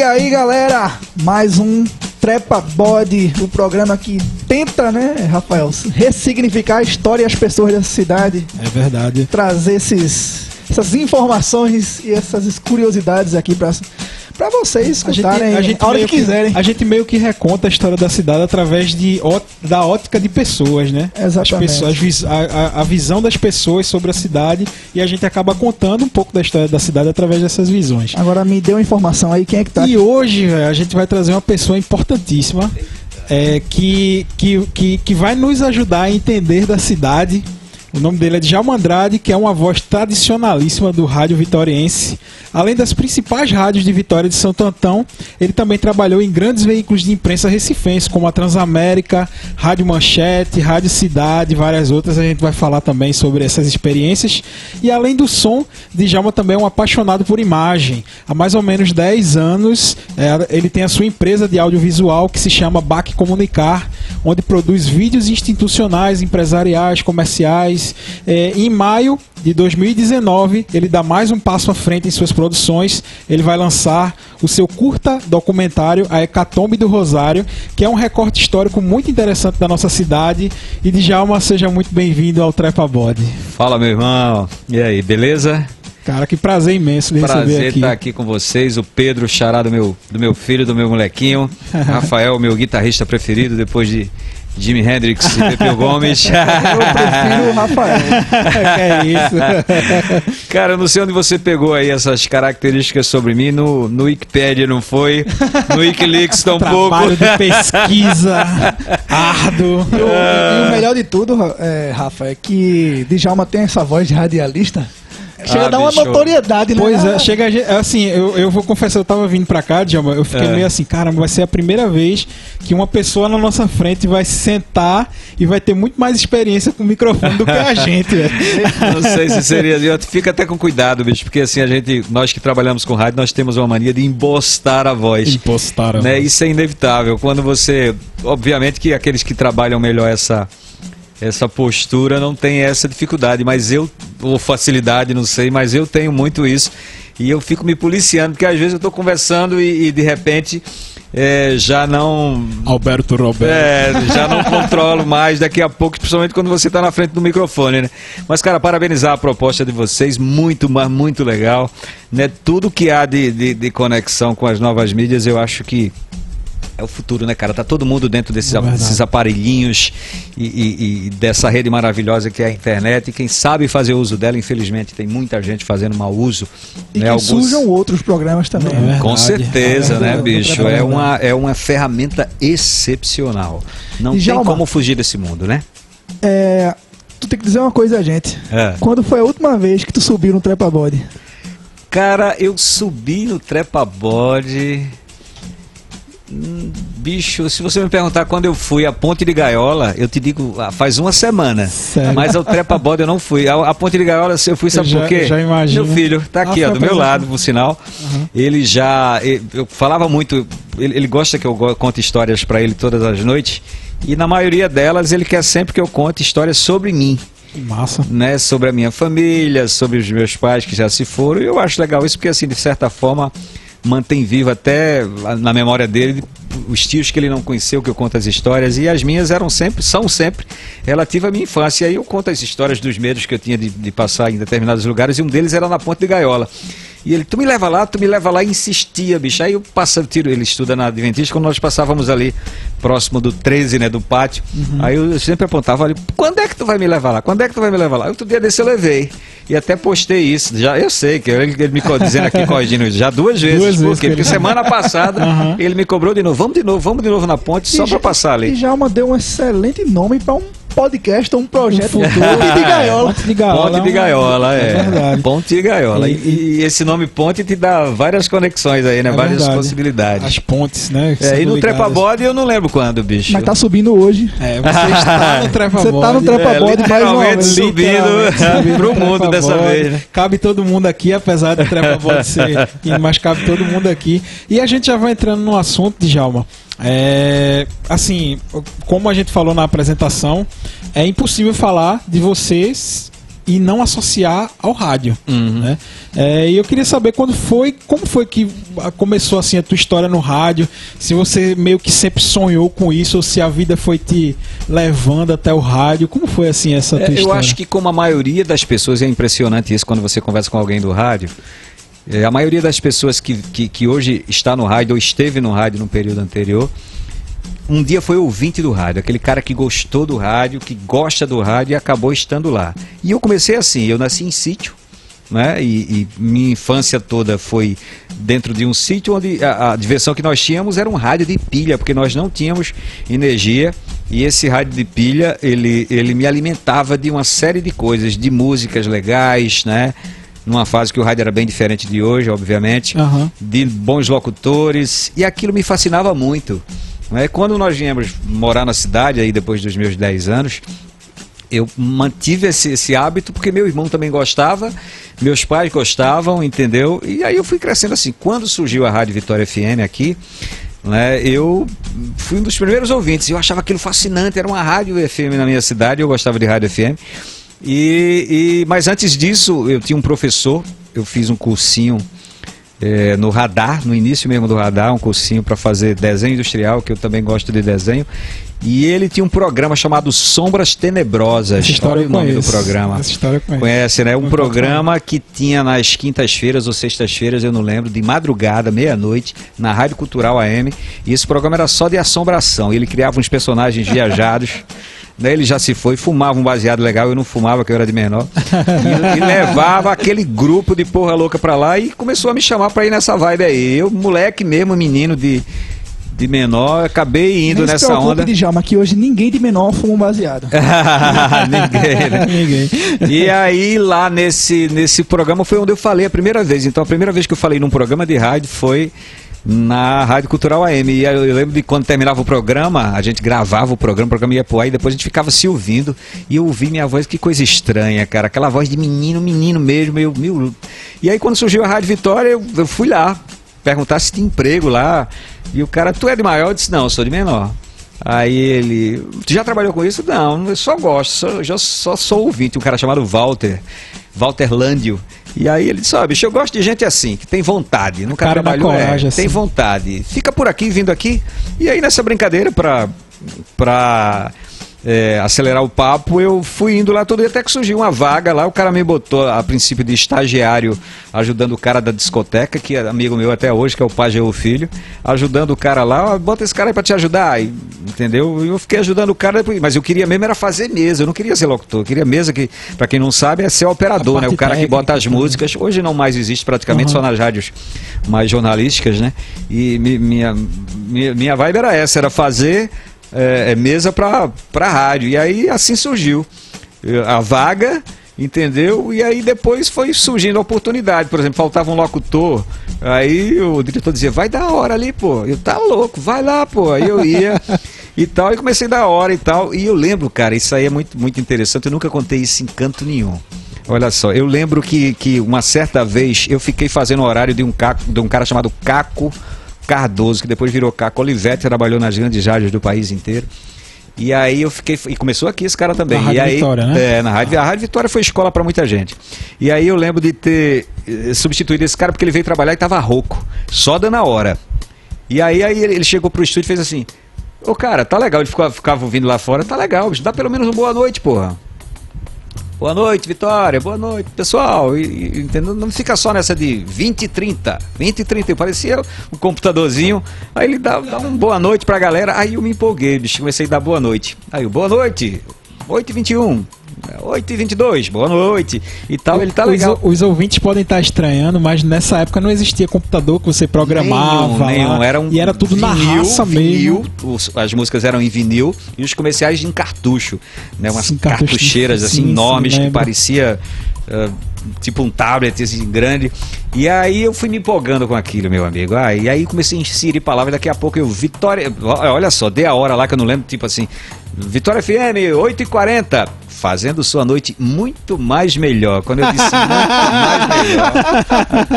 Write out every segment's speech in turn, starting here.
E aí, galera, mais um Trepa Body, o programa que tenta, né, Rafael, ressignificar a história e as pessoas dessa cidade, É verdade. trazer esses, essas informações e essas curiosidades aqui pra, pra vocês A gente, escutarem a, gente a hora meio que quiserem. a gente meio que reconta a história da cidade através de, da ótica de pessoas, né? Exatamente. As pessoas, a, a- visão das pessoas sobre a cidade e a gente acaba contando um pouco da história da cidade através dessas visões. Agora me uma informação aí, quem é que tá E hoje véio, a gente vai trazer uma pessoa importantíssima é, que, que, que, que vai nos ajudar a entender da cidade. O nome dele é Djalma Andrade, que é uma voz tradicionalíssima do rádio vitoriense. Além das principais rádios de Vitória de Santo Antão, ele também trabalhou em grandes veículos de imprensa recifense, como a Transamérica, Rádio Manchete, Rádio Cidade várias outras. A gente vai falar também sobre essas experiências. E além do som, Djalma também é um apaixonado por imagem. Há mais ou menos 10 anos, é, ele tem a sua empresa de audiovisual que se chama BAC Comunicar, onde produz vídeos institucionais, empresariais, comerciais. É, em maio de 2019, ele dá mais um passo à frente em suas produções. Ele vai lançar o seu curta documentário, A Hecatombe do Rosário, que é um recorte histórico muito interessante da nossa cidade. E Djalma, seja muito bem-vindo ao Trepa Body. Fala, meu irmão. E aí, beleza? Cara, que prazer imenso lhe receber Prazer aqui. estar aqui com vocês. O Pedro, xará do meu, do meu filho, do meu molequinho. Rafael, meu guitarrista preferido, depois de Jimi Hendrix e Pepeu Gomes. Eu prefiro o Rafael. é isso? Cara, eu não sei onde você pegou aí essas características sobre mim. No, no Wikipedia não foi, no Wikileaks tampouco. Trabalho de pesquisa árduo. E o, e o melhor de tudo, é, Rafa, é que Djalma tem essa voz de radialista chega Ah, a dar uma bicho. notoriedade, né? Pois é, chega a gente- assim, eu, eu vou confessar, eu tava vindo pra cá, Djalma, eu fiquei É. meio assim, cara, vai ser a primeira vez que uma pessoa na nossa frente vai se sentar e vai ter muito mais experiência com o microfone do que a gente, velho. Não sei se seria. Eu fico até com cuidado, bicho, porque assim, a gente, nós que trabalhamos com rádio, nós temos uma mania de embostar a voz. Impostaram. né? Isso é inevitável. Quando você. Obviamente que aqueles que trabalham melhor essa, essa postura não tem essa dificuldade, mas eu. Ou facilidade, não sei, mas eu tenho muito isso. E eu fico me policiando, porque às vezes eu estou conversando e, e, de repente é, já não. Alberto Roberto. É, já não controlo mais daqui a pouco, principalmente quando você está na frente do microfone, né? Mas, cara, parabenizar a proposta de vocês, muito, mas muito legal. Né? Tudo que há de, de, de conexão com as novas mídias, eu acho que é o futuro, né, cara? Tá todo mundo dentro desses, É desses aparelhinhos e, e- e dessa rede maravilhosa que é a internet. E quem sabe fazer uso dela, infelizmente, tem muita gente fazendo mau uso. E né? que Alguns- surjam outros programas também. É com certeza, né, bicho? É uma, é uma ferramenta excepcional. Não tem como fugir desse mundo, né? É, tu tem que dizer uma coisa, gente. É. Quando foi a última vez que tu subiu no Trepa Body? Cara, eu subi no trepa-bode. Hum, Bicho, se você me perguntar quando eu fui à Ponte de Gaiola, eu te digo, ah, faz uma semana. Sério? Mas ao trepa-bode eu não fui. A, a Ponte de Gaiola eu fui, sabe Eu por quê? já imagino. Meu filho, tá aqui, Ah, ó, foi do meu lado, por sinal. Uhum. Ele já. ele- Eu falava muito. Ele, ele gosta que eu conte histórias pra ele todas as noites. E na maioria delas ele quer sempre que eu conte histórias sobre mim Que massa. né, sobre a minha família, sobre os meus pais que já se foram. E eu acho legal isso porque, assim, de certa forma, mantém vivo até na memória dele os tios que ele não conheceu, que eu conto as histórias. E as minhas eram sempre, são sempre, relativas à minha infância. E aí eu conto as histórias dos medos que eu tinha de, de passar em determinados lugares. E um deles era na Ponte de Gaiola. E ele, tu me leva lá, tu me leva lá, e insistia, bicho. Aí eu passava, tiro, ele estuda na Adventista, quando nós passávamos ali, próximo do 13, né, do pátio. Aí eu sempre apontava ali, quando é que tu vai me levar lá? Quando é que tu vai me levar lá? Outro dia desse eu levei. E até postei isso. Já, eu sei, que ele, ele me dizendo aqui, corrigindo isso, já duas vezes. Duas Por vezes quê? Porque semana passada Aham. ele me cobrou de novo. Vamos de novo, vamos de novo na ponte, só E pra já- passar E ali. Djalma deu um excelente nome pra um podcast ou um projeto Um futuro. Ponte de Gaiola. Ponte de Gaiola. Ponte de Gaiola, é. É verdade. Ponte de Gaiola. E, E- e esse nome Ponte te dá várias conexões aí, né? É várias verdade. possibilidades. As pontes, né? É, e no ligadas. trepa-bode eu não lembro quando, bicho. Mas tá subindo hoje. É, você está no trepa Você tá no trepa- É, Trepa-bode mais uma literalmente vez. subindo Literalmente, pro mundo dessa trepa-bode. vez, né? Cabe todo mundo aqui, apesar do trepa bode ser, mas cabe todo mundo aqui. E a gente já vai entrando no assunto, Djalma. É, assim, como a gente falou na apresentação, é impossível falar de vocês e não associar ao rádio. Uhum. Né? É, e eu queria saber quando foi, como foi que começou assim a tua história no rádio, se você meio que sempre sonhou com isso, ou se a vida foi te levando até o rádio, como foi assim essa tua É, eu história? acho que como a maioria das pessoas, é impressionante isso quando você conversa com alguém do rádio, é, a maioria das pessoas que, que, que hoje está no rádio ou esteve no rádio no período anterior, um dia foi ouvinte do rádio, aquele cara que gostou do rádio, que gosta do rádio e acabou estando lá. E eu comecei assim, eu nasci em sítio, né? E, e minha infância toda foi dentro de um sítio onde a, a diversão que nós tínhamos era um rádio de pilha, porque nós não tínhamos energia. E esse rádio de pilha, ele, ele me alimentava de uma série de coisas, de músicas legais, né? Numa fase que o rádio era bem diferente de hoje, obviamente Aham. de bons locutores e aquilo me fascinava muito. Né? Quando nós viemos morar na cidade, aí depois dos meus 10 anos, eu mantive esse, esse hábito porque meu irmão também gostava, meus pais gostavam, entendeu? E aí eu fui crescendo assim. Quando surgiu a Rádio Vitória FM aqui, né, eu fui um dos primeiros ouvintes. Eu achava aquilo fascinante, era uma rádio FM na minha cidade, eu gostava de rádio FM. E, e- mas antes disso, eu tinha um professor, eu fiz um cursinho é, no radar, no início mesmo do radar, um cursinho para fazer desenho industrial, que eu também gosto de desenho. E ele tinha um programa chamado Sombras Tenebrosas. Essa história Olha o nome do programa. Essa história eu conheço. Conhece, né? Um programa que tinha nas quintas-feiras ou sextas-feiras, eu não lembro, de madrugada, meia-noite, na Rádio Cultural AM. E esse programa era só de assombração. Ele criava uns personagens viajados. Né, ele já se foi, fumava um baseado legal, eu não fumava, que eu era de menor. E, e levava aquele grupo de porra louca pra lá e começou a me chamar pra ir nessa vibe aí. Eu, moleque mesmo, menino de, de menor, acabei indo Nem nessa onda. Djalma, que hoje ninguém de menor fuma um baseado. Ninguém, né? Ninguém. E aí, lá nesse, nesse programa foi onde eu falei a primeira vez. Então, a primeira vez que eu falei num programa de rádio foi na Rádio Cultural AM. E eu lembro de quando terminava o programa, a gente gravava o programa, o programa ia pro ar e depois a gente ficava se ouvindo. E eu ouvi minha voz, que coisa estranha, cara. Aquela voz de menino, menino mesmo. Eu, meu... E aí, quando surgiu a Rádio Vitória, eu, eu fui lá perguntar se tinha emprego lá. E o cara, tu é de maior? Eu disse, não, eu sou de menor. Aí ele, tu já trabalhou com isso? Não, eu só gosto, só, já só sou ouvinte. Um cara chamado Walter, Walter Lândio. E aí ele disse, ó, bicho, eu gosto de gente assim, que tem vontade, nunca Cara trabalhou, é, coragem, tem assim. vontade. Fica por aqui, vindo aqui. E aí nessa brincadeira pra, pra é, acelerar o papo, eu fui indo lá todo dia, até que surgiu uma vaga lá, o cara me botou a princípio de estagiário, ajudando o cara da discoteca, que é amigo meu até hoje, que é o Pajeu Filho, ajudando o cara lá, bota esse cara aí pra te ajudar, e, entendeu? E eu fiquei ajudando o cara, mas eu queria mesmo era fazer mesa, eu não queria ser locutor, eu queria mesa que, pra quem não sabe, é ser operador, né? O cara que bota as também. músicas, hoje não mais existe praticamente, Uhum. só nas rádios mais jornalísticas, né? E mi- minha, minha, minha vibe era essa, era fazer é, é, mesa pra rádio. E aí assim surgiu eh, a vaga, entendeu? E aí depois foi surgindo a oportunidade. Por exemplo, faltava um locutor, aí o diretor dizia, vai dar hora ali, pô. Eu tá louco, vai lá, pô. Aí eu ia e tal, e comecei a dar hora e tal. E eu lembro, cara, isso aí é muito, muito interessante, eu nunca contei isso em canto nenhum. Olha só, eu lembro que, que uma certa vez eu fiquei fazendo horário de um, caco, de um cara chamado Caco Cardoso, que depois virou Caco Olivetti, trabalhou nas grandes rádios do país inteiro. E aí eu fiquei. E começou aqui esse cara também. Na Rádio e aí, Vitória, né? É, na Rádio, a Rádio Vitória foi escola pra muita gente. E aí eu lembro de ter eh, substituído esse cara porque ele veio trabalhar e tava rouco, só dando a hora. E aí, aí ele ele chegou pro estúdio e fez assim: Ô cara, tá legal, ele ficava, ficava ouvindo lá fora, tá legal, bicho, dá pelo menos uma boa noite, porra. Boa noite, Vitória. Boa noite, pessoal. E, e, entendeu? Não fica só nessa de 20 e 30. 20 e 30. Eu parecia o computadorzinho. Aí ele dava, dava uma boa noite pra galera. Aí eu me empolguei, bicho. Comecei a dar boa noite. Aí, eu, boa noite. 8 e 21. 8 e 22. Boa noite. E tal. Ele tá os, legal. os ouvintes podem estar estranhando, mas nessa época não existia computador que você programava. Nenhum, nenhum. Era um e era tudo na vinil, raça vinil, mesmo. os- as músicas eram em vinil e os comerciais em cartucho. Né? Umas Sim, cartucheiras assim sim, sim, enormes que lembro. parecia ah, tipo um tablet assim, grande. E aí eu fui me empolgando com aquilo, meu amigo. Ah, e aí comecei a inserir palavras. Daqui a pouco eu, Vitória. Olha só, dei a hora lá que eu não lembro, tipo assim. Vitória FM, 8h40. Fazendo sua noite muito mais melhor. Quando eu disse muito mais melhor,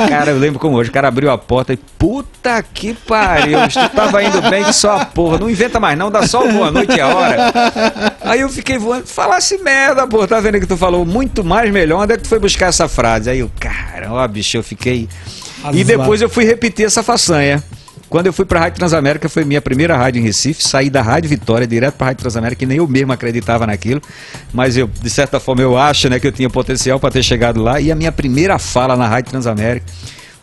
cara, eu lembro como hoje, o cara abriu a porta e puta que pariu, tu tava indo bem que só a porra, não inventa mais não, dá só boa noite e a hora. Aí eu fiquei voando, falasse merda, pô, tá vendo que tu falou muito mais melhor, onde é que tu foi buscar essa frase? Aí eu, caramba, bicho, eu fiquei... E depois eu fui repetir essa façanha. Quando eu fui para a Rádio Transamérica, foi minha primeira rádio em Recife. Saí da Rádio Vitória direto para a Rádio Transamérica, que nem eu mesmo acreditava naquilo. Mas eu, de certa forma, eu acho né, que eu tinha potencial para ter chegado lá. E a minha primeira fala na Rádio Transamérica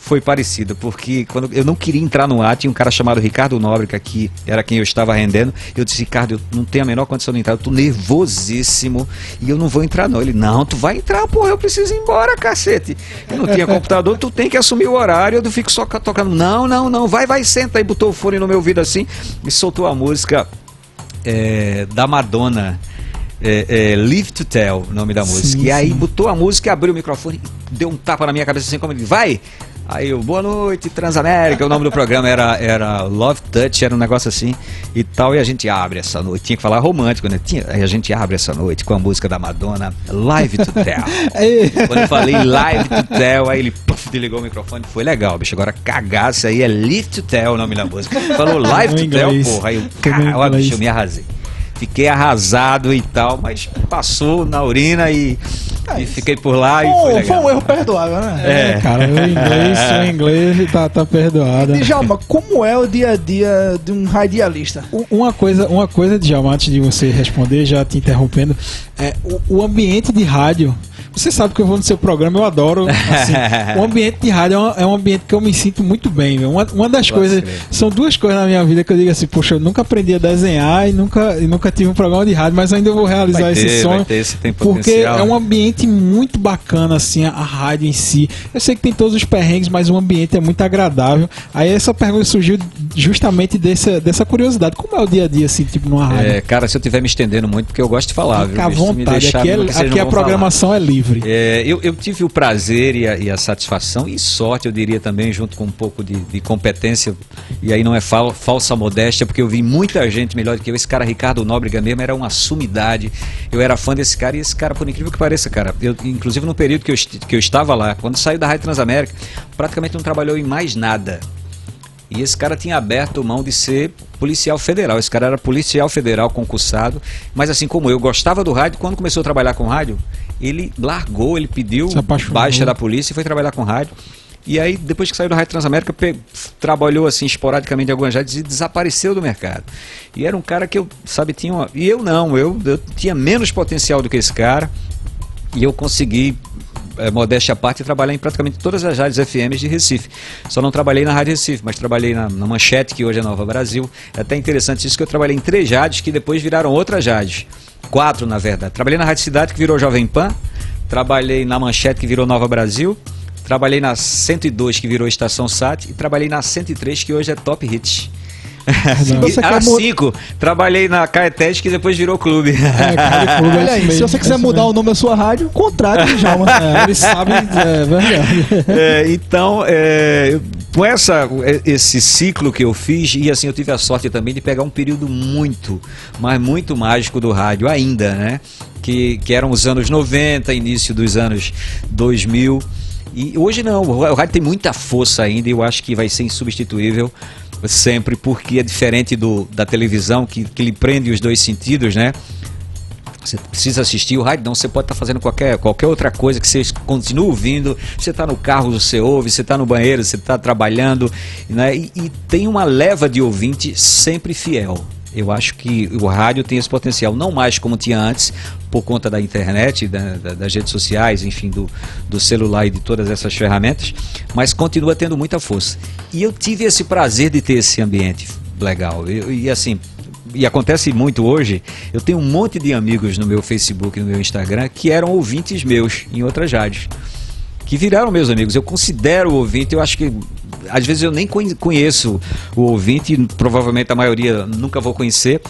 foi parecida, porque quando eu não queria entrar no ar, tinha um cara chamado Ricardo Nóbrega, que era quem eu estava rendendo. Eu disse, Ricardo, eu não tenho a menor condição de entrar, eu tô nervosíssimo e eu não vou entrar, não. Ele, não, tu vai entrar, porra, eu preciso ir embora, cacete. Eu não tinha computador, tu tem que assumir o horário, eu fico só tocando. Não, não, não, vai, vai, senta. Aí botou o fone no meu ouvido assim e soltou a música é, da Madonna. É, é, Live to Tell, o nome da música. Sim, e aí sim. botou a música, abriu o microfone, deu um tapa na minha cabeça assim, como ele vai, Aí eu, boa noite, Transamérica. O nome do programa era, era Love Touch, era um negócio assim e tal. E a gente abre essa noite. Tinha que falar romântico, né? Tinha, a gente abre essa noite com a música da Madonna, Live to Tell. Quando eu falei Live to Tell, aí ele puff, desligou o microfone. Foi legal, bicho. Agora cagasse aí é Live to Tell o nome da música. Falou Live to Tell, porra. Aí eu, cara, bicho, eu me arrasei fiquei arrasado e tal, mas passou na urina e, é, e fiquei por lá e foi, foi, um erro perdoável, né? É, é cara, o inglês, o inglês tá, tá perdoado. E, Djalma, como é o dia a dia de um radialista? Uma coisa, uma coisa, Djalma, antes de você responder, já te interrompendo, é o, o ambiente de rádio você sabe que eu vou no seu programa, eu adoro. Assim, o ambiente de rádio é um, é um, ambiente que eu me sinto muito bem. Uma, uma das Pode coisas. Crer. São duas coisas na minha vida que eu digo assim, poxa, eu nunca aprendi a desenhar e nunca, e nunca tive um programa de rádio, mas ainda vou realizar vai esse ter, sonho. Tem porque é um ambiente muito bacana, assim, a, a rádio em si. Eu sei que tem todos os perrengues, mas o ambiente é muito agradável. Aí essa pergunta surgiu justamente dessa, dessa curiosidade. Como é o dia a dia, assim, tipo, numa rádio? É, cara, se eu estiver me estendendo muito, porque eu gosto de falar. Fica à vontade. Aqui, é, aqui a programação falar. é livre livre. É, eu, eu, tive o prazer e a, e a, satisfação e sorte, eu diria também, junto com um pouco de, de competência, e aí não é fal, falsa modéstia, porque eu vi muita gente melhor do que eu. Esse cara, Ricardo Nóbrega mesmo, era uma sumidade. Eu era fã desse cara e esse cara, por incrível que pareça, cara, eu, inclusive no período que eu, que eu estava lá, quando saiu da Rádio Transamérica, praticamente não trabalhou em mais nada. E esse cara tinha aberto mão de ser policial federal. Esse cara era policial federal concursado. Mas assim como eu gostava do rádio, quando começou a trabalhar com rádio, ele largou, ele pediu baixa da polícia e foi trabalhar com rádio. E aí, depois que saiu do Rádio Transamérica, trabalhou assim esporadicamente em algumas rádios e desapareceu do mercado. E era um cara que eu, sabe, tinha uma... E eu não, eu, eu tinha menos potencial do que esse cara. E eu consegui é, modéstia à parte, trabalhei em praticamente todas as rádios FMs de Recife. Só não trabalhei na Rádio Recife, mas trabalhei na, na Manchete, que hoje é Nova Brasil. É até interessante isso que eu trabalhei em três rádios que depois viraram outras rádios. Quatro, na verdade. Trabalhei na Rádio Cidade, que virou Jovem Pan. Trabalhei na Manchete, que virou Nova Brasil. Trabalhei na 102, que virou Estação Sat. E trabalhei na 103, que hoje é Top Hits. Era cinco. Trabalhei na Caetés, que depois virou clube. É, clube Olha aí, se você quiser mudar o nome da sua rádio, contrate já. É, eles sabem, é verdade. É, então, é, com essa, esse ciclo que eu fiz, e assim, eu tive a sorte também de pegar um período muito, mas muito mágico do rádio ainda, né? Que, que eram os anos 90, início dos anos 2000. E hoje não, o rádio tem muita força ainda e eu acho que vai ser insubstituível sempre, porque é diferente do, da televisão, que, que lhe prende os dois sentidos, né? Você precisa assistir o rádio, não. Você pode estar fazendo qualquer, qualquer outra coisa que você continue ouvindo. Você está no carro, você ouve. Você está no banheiro, você está trabalhando. Né? E, e tem uma leva de ouvinte sempre fiel. Eu acho que o rádio tem esse potencial, não mais como tinha antes, por conta da internet, da, da, das redes sociais, enfim, do, do celular e de todas essas ferramentas, mas continua tendo muita força. E eu tive esse prazer de ter esse ambiente legal. Eu, e assim, e acontece muito hoje, eu tenho um monte de amigos no meu Facebook, no meu Instagram, que eram ouvintes meus em outras rádios que viraram meus amigos. Eu considero ouvinte, eu acho que às vezes eu nem conheço o ouvinte, provavelmente a maioria nunca vou conhecer,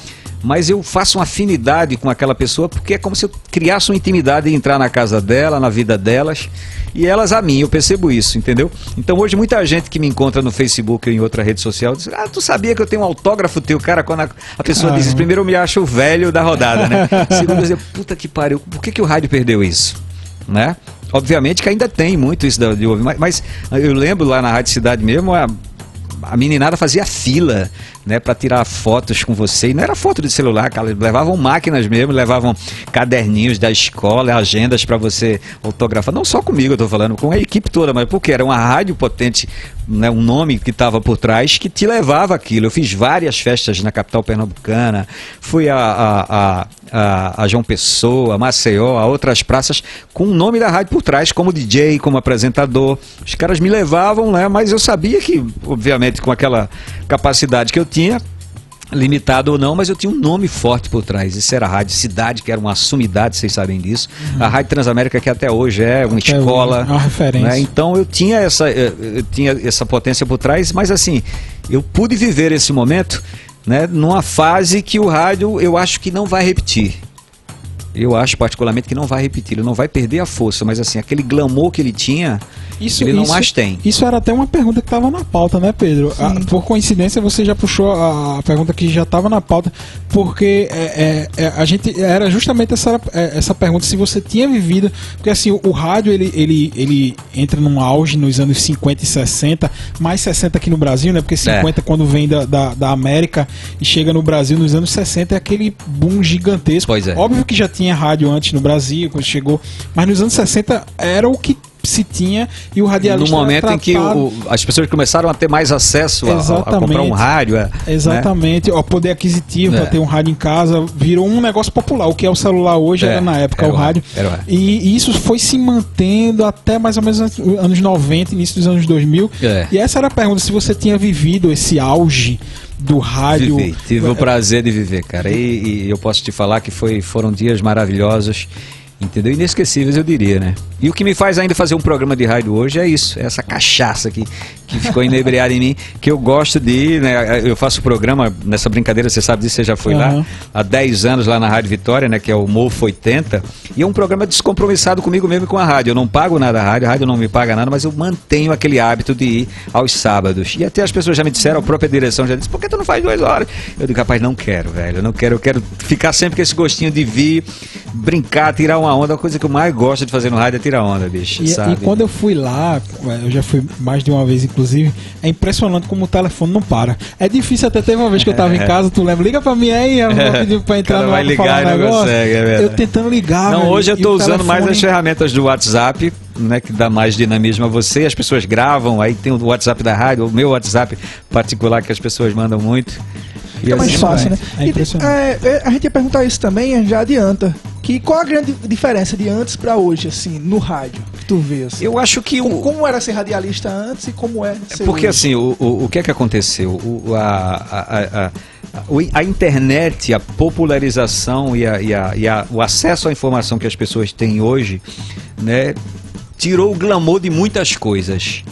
mas eu faço uma afinidade com aquela pessoa porque é como se eu criasse uma intimidade e entrar na casa dela, na vida delas e elas a mim, eu percebo isso, entendeu? Então hoje muita gente que me encontra no Facebook ou em outra rede social diz: Ah, tu sabia que eu tenho um autógrafo teu, cara? Quando a, a pessoa diz primeiro eu me acho o velho da rodada, né? Segundo, eu digo, puta que pariu, por que, que o rádio perdeu isso? Né? Obviamente que ainda tem muito isso de ouvir, mas, mas eu lembro lá na Rádio Cidade mesmo, a, a meninada fazia fila né, para tirar fotos com você. E não era foto de celular, cara, levavam máquinas mesmo, levavam caderninhos da escola, agendas para você autografar. Não só comigo, eu tô falando, com a equipe toda, mas porque era uma rádio potente, né, um nome que estava por trás que te levava aquilo. Eu fiz várias festas na capital pernambucana, fui a, a, a, a, a João Pessoa, Maceió, a outras praças com o nome da rádio por trás, como DJ, como apresentador. Os caras me levavam, né, mas eu sabia que, obviamente, com aquela capacidade que eu tinha, limitado ou não, mas eu tinha um nome forte por trás. Isso era a Rádio Cidade, que era uma sumidade, vocês sabem disso. Uhum. A Rádio Transamérica, que até hoje é uma até escola. Hoje, é uma referência. Né? Então eu tinha, essa, eh, eu tinha essa potência por trás, mas assim, eu pude viver esse momento né, numa fase que o rádio eu acho que não vai repetir. Eu acho particularmente que não vai repetir, ele não vai perder a força, mas assim, aquele glamour que ele tinha, isso, ele não isso, mais tem. Isso era até uma pergunta que estava na pauta, né, Pedro? A, ah, por coincidência, você já puxou a, pergunta que já estava na pauta, porque é, é, é, a gente era justamente essa, é, essa pergunta se você tinha vivido, porque assim, o, o, rádio ele, ele, ele entra num auge nos anos 50 e 60, mais 60 aqui no Brasil, né? Porque 50 é. quando vem da, da, da América e chega no Brasil nos anos 60 é aquele boom gigantesco. Pois é. Óbvio que já tinha tinha rádio antes no Brasil, quando chegou, mas nos anos 60 era o que se tinha e o radialista no momento em que o, as pessoas começaram a ter mais acesso a, a comprar um rádio é, exatamente né? o poder aquisitivo é. para ter um rádio em casa virou um negócio popular o que é o celular hoje é, era na época era o rádio era. E, e, isso foi se mantendo até mais ou menos anos 90 início dos anos 2000 é. e essa era a pergunta se você tinha vivido esse auge do rádio. Vivi, tive o prazer de viver, cara. E, e, eu posso te falar que foi, foram dias maravilhosos, entendeu? Inesquecíveis, eu diria, né? E o que me faz ainda fazer um programa de rádio hoje é isso, é essa cachaça que, que ficou inebriada em mim, que eu gosto de ir, né? Eu faço programa nessa brincadeira, você sabe disso, você já foi uhum. lá há 10 anos lá na Rádio Vitória, né? Que é o Mofo 80, e é um programa descompromissado comigo mesmo e com a rádio. Eu não pago nada à rádio, a rádio não me paga nada, mas eu mantenho aquele hábito de ir aos sábados. E até as pessoas já me disseram, a própria direção já disse, por que tu não faz duas horas? Eu digo, rapaz, não quero, velho, eu não quero, eu quero ficar sempre com esse gostinho de vir, brincar, tirar uma onda, a coisa que eu mais gosto de fazer no rádio é tirar onda, bicho. E, sabe? e quando eu fui lá, eu já fui mais de uma vez, inclusive, é impressionante como o telefone não para. É difícil até teve uma vez que eu tava em casa, tu lembra? Liga pra mim aí, eu vou pedir pra entrar no ar falar um negócio. Consegue, é eu tentando ligar. Não, hoje eu tô usando telefone... mais as ferramentas do WhatsApp, né, que dá mais dinamismo a você. As pessoas gravam, aí tem o WhatsApp da rádio, o meu WhatsApp particular que as pessoas mandam muito. Fica mais fácil, né? É impressionante. E, é, a gente ia perguntar isso também, já adianta. Que qual a grande diferença de antes para hoje, assim, no rádio? Que tu vê, assim? Eu acho que como, o... como era ser radialista antes e como é ser Porque, hoje? assim, o, o, o que é que aconteceu? O, a, a, a, a internet, a popularização e, a, e, a, e a, o acesso à informação que as pessoas têm hoje, né, tirou o glamour de muitas coisas.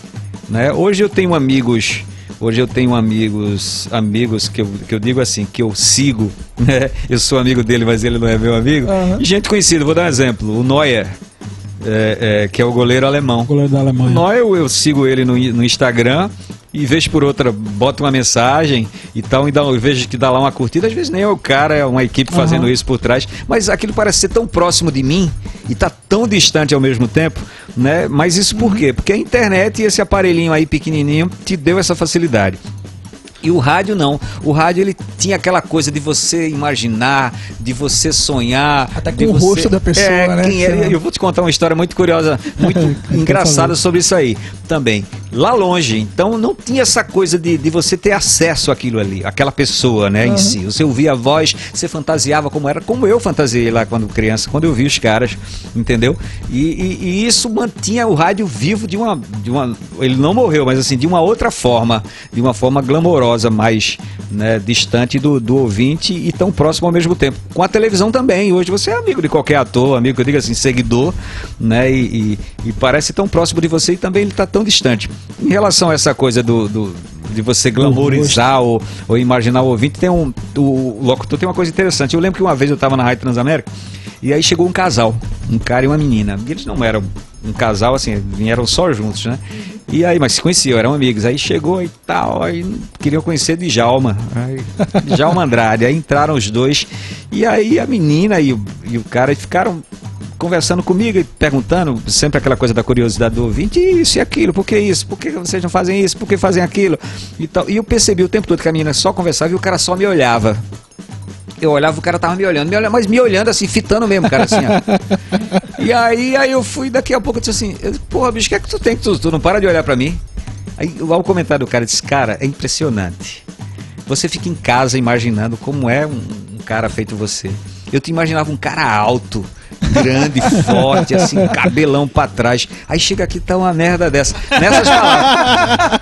Né? Hoje eu tenho amigos Hoje eu tenho amigos, amigos que eu, que eu digo assim, que eu sigo, né? Eu sou amigo dele, mas ele não é meu amigo. Uhum. E gente conhecida, vou dar um exemplo. O Neuer, é, é, que é o goleiro alemão. O goleiro da Alemanha. Neuer, eu, eu sigo ele no, no Instagram e vez por outra bota uma mensagem e tal, e dá, eu vejo que dá lá uma curtida, às vezes nem é o cara, é uma equipe fazendo uhum. isso por trás, mas aquilo parece ser tão próximo de mim e tá tão distante ao mesmo tempo, né? Mas isso por uhum. quê? Porque a internet e esse aparelhinho aí pequenininho te deu essa facilidade. E o rádio não. O rádio ele tinha aquela coisa de você imaginar, de você sonhar. Até com o você... rosto da pessoa, é, né? Quem é, eu vou te contar uma história muito curiosa, muito engraçada sobre isso aí também. Lá longe, então não tinha essa coisa de, de você ter acesso àquilo ali, aquela pessoa, né, uhum. em si. Você ouvia a voz, você fantasiava como era, como eu fantasiei lá quando criança, quando eu vi os caras, entendeu? E, e, e isso mantinha o rádio vivo de uma, de uma. Ele não morreu, mas assim, de uma outra forma, de uma forma glamourosa mais né, distante do, do ouvinte e tão próximo ao mesmo tempo. Com a televisão também. Hoje você é amigo de qualquer ator, amigo que eu digo assim, seguidor, né? E, e, e parece tão próximo de você e também ele está tão distante. Em relação a essa coisa do, do de você glamourizar ou, ou imaginar o ouvinte. Tem um, o locutor tem uma coisa interessante. Eu lembro que uma vez eu estava na Rádio Transamérica e aí chegou um casal, um cara e uma menina. E eles não eram um casal assim, vieram só juntos, né? E aí, mas se conheciam, eram amigos. Aí chegou e tal, aí queriam conhecer Djalma. Aí, Djalma Andrade. Aí entraram os dois. E aí a menina e o, e o cara ficaram conversando comigo e perguntando, sempre aquela coisa da curiosidade do ouvinte, isso e aquilo, por que isso? Por que vocês não fazem isso? Por que fazem aquilo? E, tal. e eu percebi o tempo todo que a menina só conversava e o cara só me olhava. Eu olhava, o cara tava me olhando, me olhando, mas me olhando assim, fitando mesmo, cara, assim, ó. E aí, aí eu fui, daqui a pouco eu disse assim, porra, bicho, o que é que tu tem que tu, tu não para de olhar para mim? Aí o comentário do cara disse, cara, é impressionante. Você fica em casa imaginando como é um, um cara feito você. Eu te imaginava um cara alto, grande, forte, assim, cabelão pra trás. Aí chega aqui, tá uma merda dessa. Nessas palavras.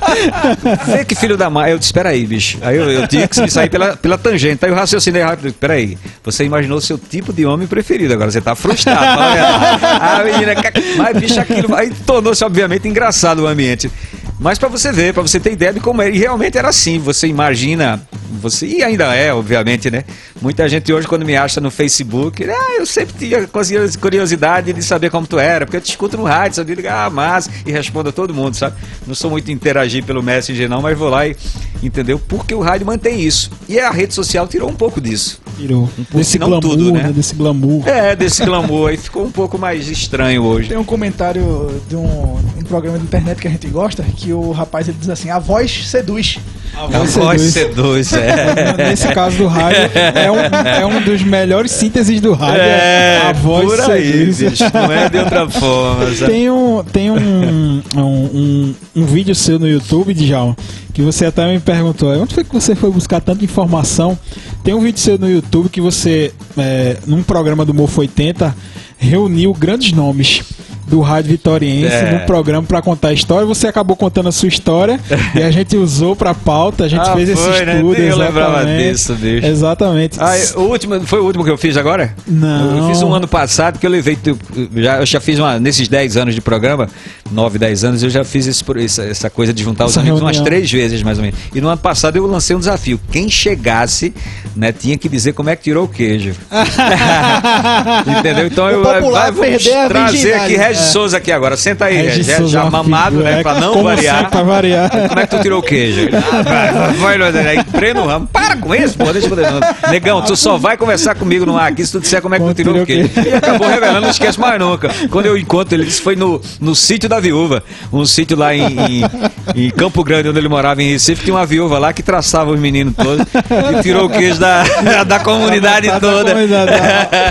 Vê que filho da mãe. Eu disse, espera aí, bicho. Aí eu, eu tinha que sair pela, pela tangente. Aí eu raciocinei rápido. Espera aí. Você imaginou o seu tipo de homem preferido. Agora você tá frustrado. a menina, mas bicho, aquilo. Aí tornou-se, obviamente, engraçado o ambiente. Mas para você ver, para você ter ideia de como era. E realmente era assim. Você imagina você e ainda é, obviamente, né? Muita gente hoje quando me acha no Facebook, ah, eu sempre tinha curiosidade de saber como tu era, porque eu te escuto no rádio, sabia ligar, ah, mas e respondo a todo mundo, sabe? Não sou muito interagir pelo Messenger não, mas vou lá e entendeu? Porque o rádio mantém isso. E a rede social tirou um pouco disso. Tirou. Um pouco, desse não glamour, tudo, né? né? Desse glamour. É, desse glamour aí ficou um pouco mais estranho hoje. Tem um comentário de um, um programa de internet que a gente gosta, que o rapaz ele diz assim: "A voz seduz". A voz, a voz seduz, seduz é. Nesse caso do rádio, é um, é um dos melhores sínteses do rádio. É, a voz por aí, bicho, não é de outra forma. Sabe? Tem, um, tem um, um, um, um vídeo seu no YouTube, Djalma, que você até me perguntou, onde foi que você foi buscar tanta informação? Tem um vídeo seu no YouTube que você, é, num programa do Mofo 80, reuniu grandes nomes do Rádio Vitoriense é. no programa para contar a história. Você acabou contando a sua história e a gente usou para pauta, a gente ah, fez foi, esse né? estudo. Né? Eu lembrava disso, bicho. Exatamente. Ah, o último, foi o último que eu fiz agora? Não. Eu fiz um ano passado que eu levei. Já, eu já fiz uma. Nesses 10 anos de programa, 9, 10 anos, eu já fiz esse, essa, essa coisa de juntar os essa amigos reunião. umas três vezes, mais ou menos. E no ano passado eu lancei um desafio. Quem chegasse, né, tinha que dizer como é que tirou o queijo. Entendeu? Então o eu vai, vou trazer aqui Regis é. Souza aqui agora. Senta aí, Regis. Já, já mamado, né? Pra não variar. Pra variar. Como é que tu tirou o queijo? Ah, vai, vai, vai, no ramo. Para com isso, pô. Deixa eu poder. Negão, tu só vai conversar comigo no ar aqui se tu disser como é que tu tirou o queijo. E acabou revelando, não esquece mais nunca. Quando eu encontro ele, disse foi no, no sítio da viúva. Um sítio lá em, em, em, Campo Grande, onde ele morava em Recife. Tinha uma viúva lá que traçava os meninos todos e tirou o queijo da, da comunidade toda. Da comunidade,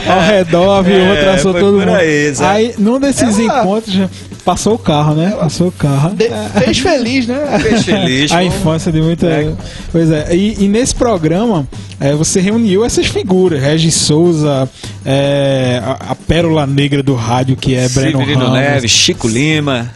ao, ao redor, a viúva é, traçou todo mundo. Aí, aí, num desses encontros, passou o carro, né? Passou o carro. De, fez feliz, né? Fez feliz. a infância de muita. É. Pois é. E, e nesse programa, é, você reuniu essas figuras: Regis Souza, é, a, a, pérola negra do rádio, que é Breno Ramos. Neves, Chico Lima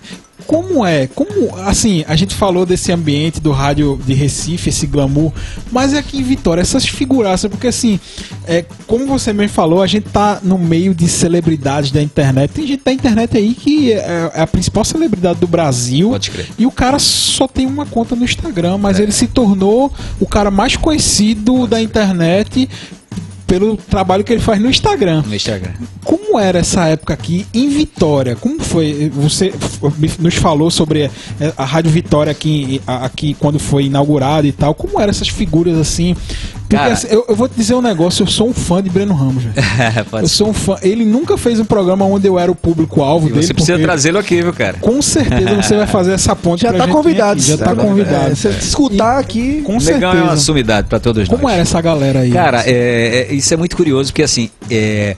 como é? Como, assim, a gente falou desse ambiente do rádio de Recife, esse glamour, mas aqui em Vitória, essas figuraças, porque assim, é, como você mesmo falou, a gente tá no meio de celebridades da internet. Tem gente da internet aí que é, é a principal celebridade do Brasil. Pode crer. E o cara só tem uma conta no Instagram, mas é. ele se tornou o cara mais conhecido Pode da internet pelo trabalho que ele faz no Instagram. No Instagram. Como era essa época aqui em Vitória? Como foi? Você nos falou sobre a Rádio Vitória aqui, aqui quando foi inaugurada e tal. Como eram essas figuras assim? Porque Cara, assim, eu, eu, vou te dizer um negócio, eu sou um fã de Breno Ramos, velho. eu sou um fã. Ele nunca fez um programa onde eu era o público-alvo dele. Você precisa trazê-lo aqui, viu, cara? Com certeza você vai fazer essa ponte Já tá convidado. Já tá convidado. É, você escutar e, aqui. Com certeza. é uma sumidade pra todos Como nós. Como era essa galera aí? Cara, é, é, isso é muito curioso, porque assim, é,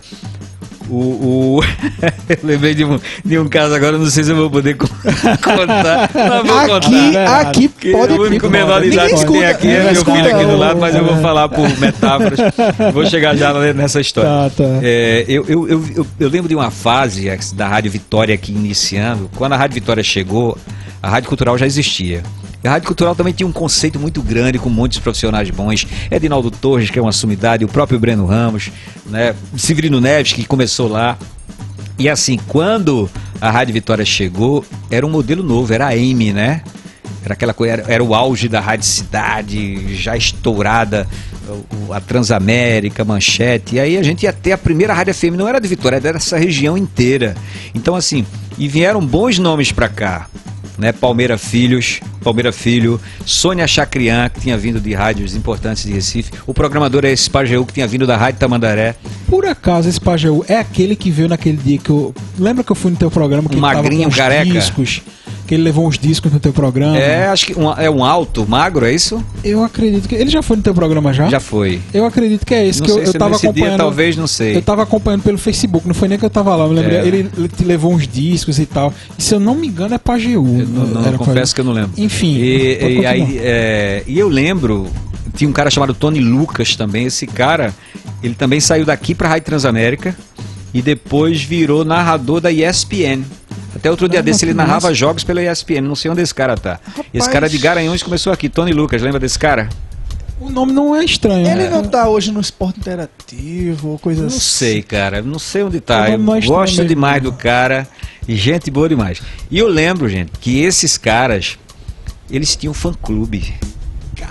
o, o... eu lembrei de um, de um caso agora, não sei se eu vou poder contar. Não vou aqui, contar. Aqui pode O único menor de idade que tem aqui é meu filho aqui do lado, mas eu vou falar por metáforas. vou chegar já nessa história. Tá, tá. É, eu, eu, eu, eu, lembro de uma fase da Rádio Vitória aqui iniciando. Quando a Rádio Vitória chegou, a Rádio Cultural já existia. A Rádio Cultural também tinha um conceito muito grande, com muitos profissionais bons. Edinaldo Torres, que é uma sumidade, o próprio Breno Ramos, né? Severino Neves, que começou lá. E assim, quando a Rádio Vitória chegou, era um modelo novo, era a AM, né? Era aquela era, era o auge da rádio cidade, já estourada, a Transamérica, Manchete. E aí a gente ia ter a primeira rádio FM, não era de Vitória, era dessa região inteira. Então, assim, e vieram bons nomes pra cá. Né, Palmeira Filhos, Palmeira Filho, Sônia Chacrian, que tinha vindo de rádios importantes de Recife, o programador é esse Pajeú, que tinha vindo da Rádio Tamandaré, Por acaso esse Pajeú é aquele que veio naquele dia que eu. Lembra que eu fui no teu programa que Um ele tava magrinho, com careca? discos? Que ele levou uns discos no teu programa? É, acho que um- é um alto, magro, é isso? Eu acredito que. Ele já foi no teu programa já? Já foi. Eu acredito que é esse Não que eu, eu tava nesse dia, acompanhando. talvez, não sei. Eu tava acompanhando pelo Facebook, não foi nem que eu tava lá, eu me lembrei. É. Ele, ele te levou uns discos e tal. E se eu não me engano é Pajeú. Eu não, não, Era confesso que eu não lembro. Enfim. E, e aí, é, e eu lembro, tinha um cara chamado Tony Lucas também. Esse cara, ele também saiu daqui pra Rádio Transamérica e depois virou narrador da ESPN. Até outro dia desse ele narrava jogos pela ESPN. Não sei onde esse cara tá. Esse Rapaz. cara de Garanhuns começou aqui, Tony Lucas. Lembra desse cara? O nome não é estranho. Ele né? não tá hoje no esporte interativo ou coisa Não assim. sei, cara. Não sei onde tá. O Eu não é gosto mesmo, demais não. do cara. E gente boa demais. E eu lembro, gente, que esses caras, eles tinham fã-clube.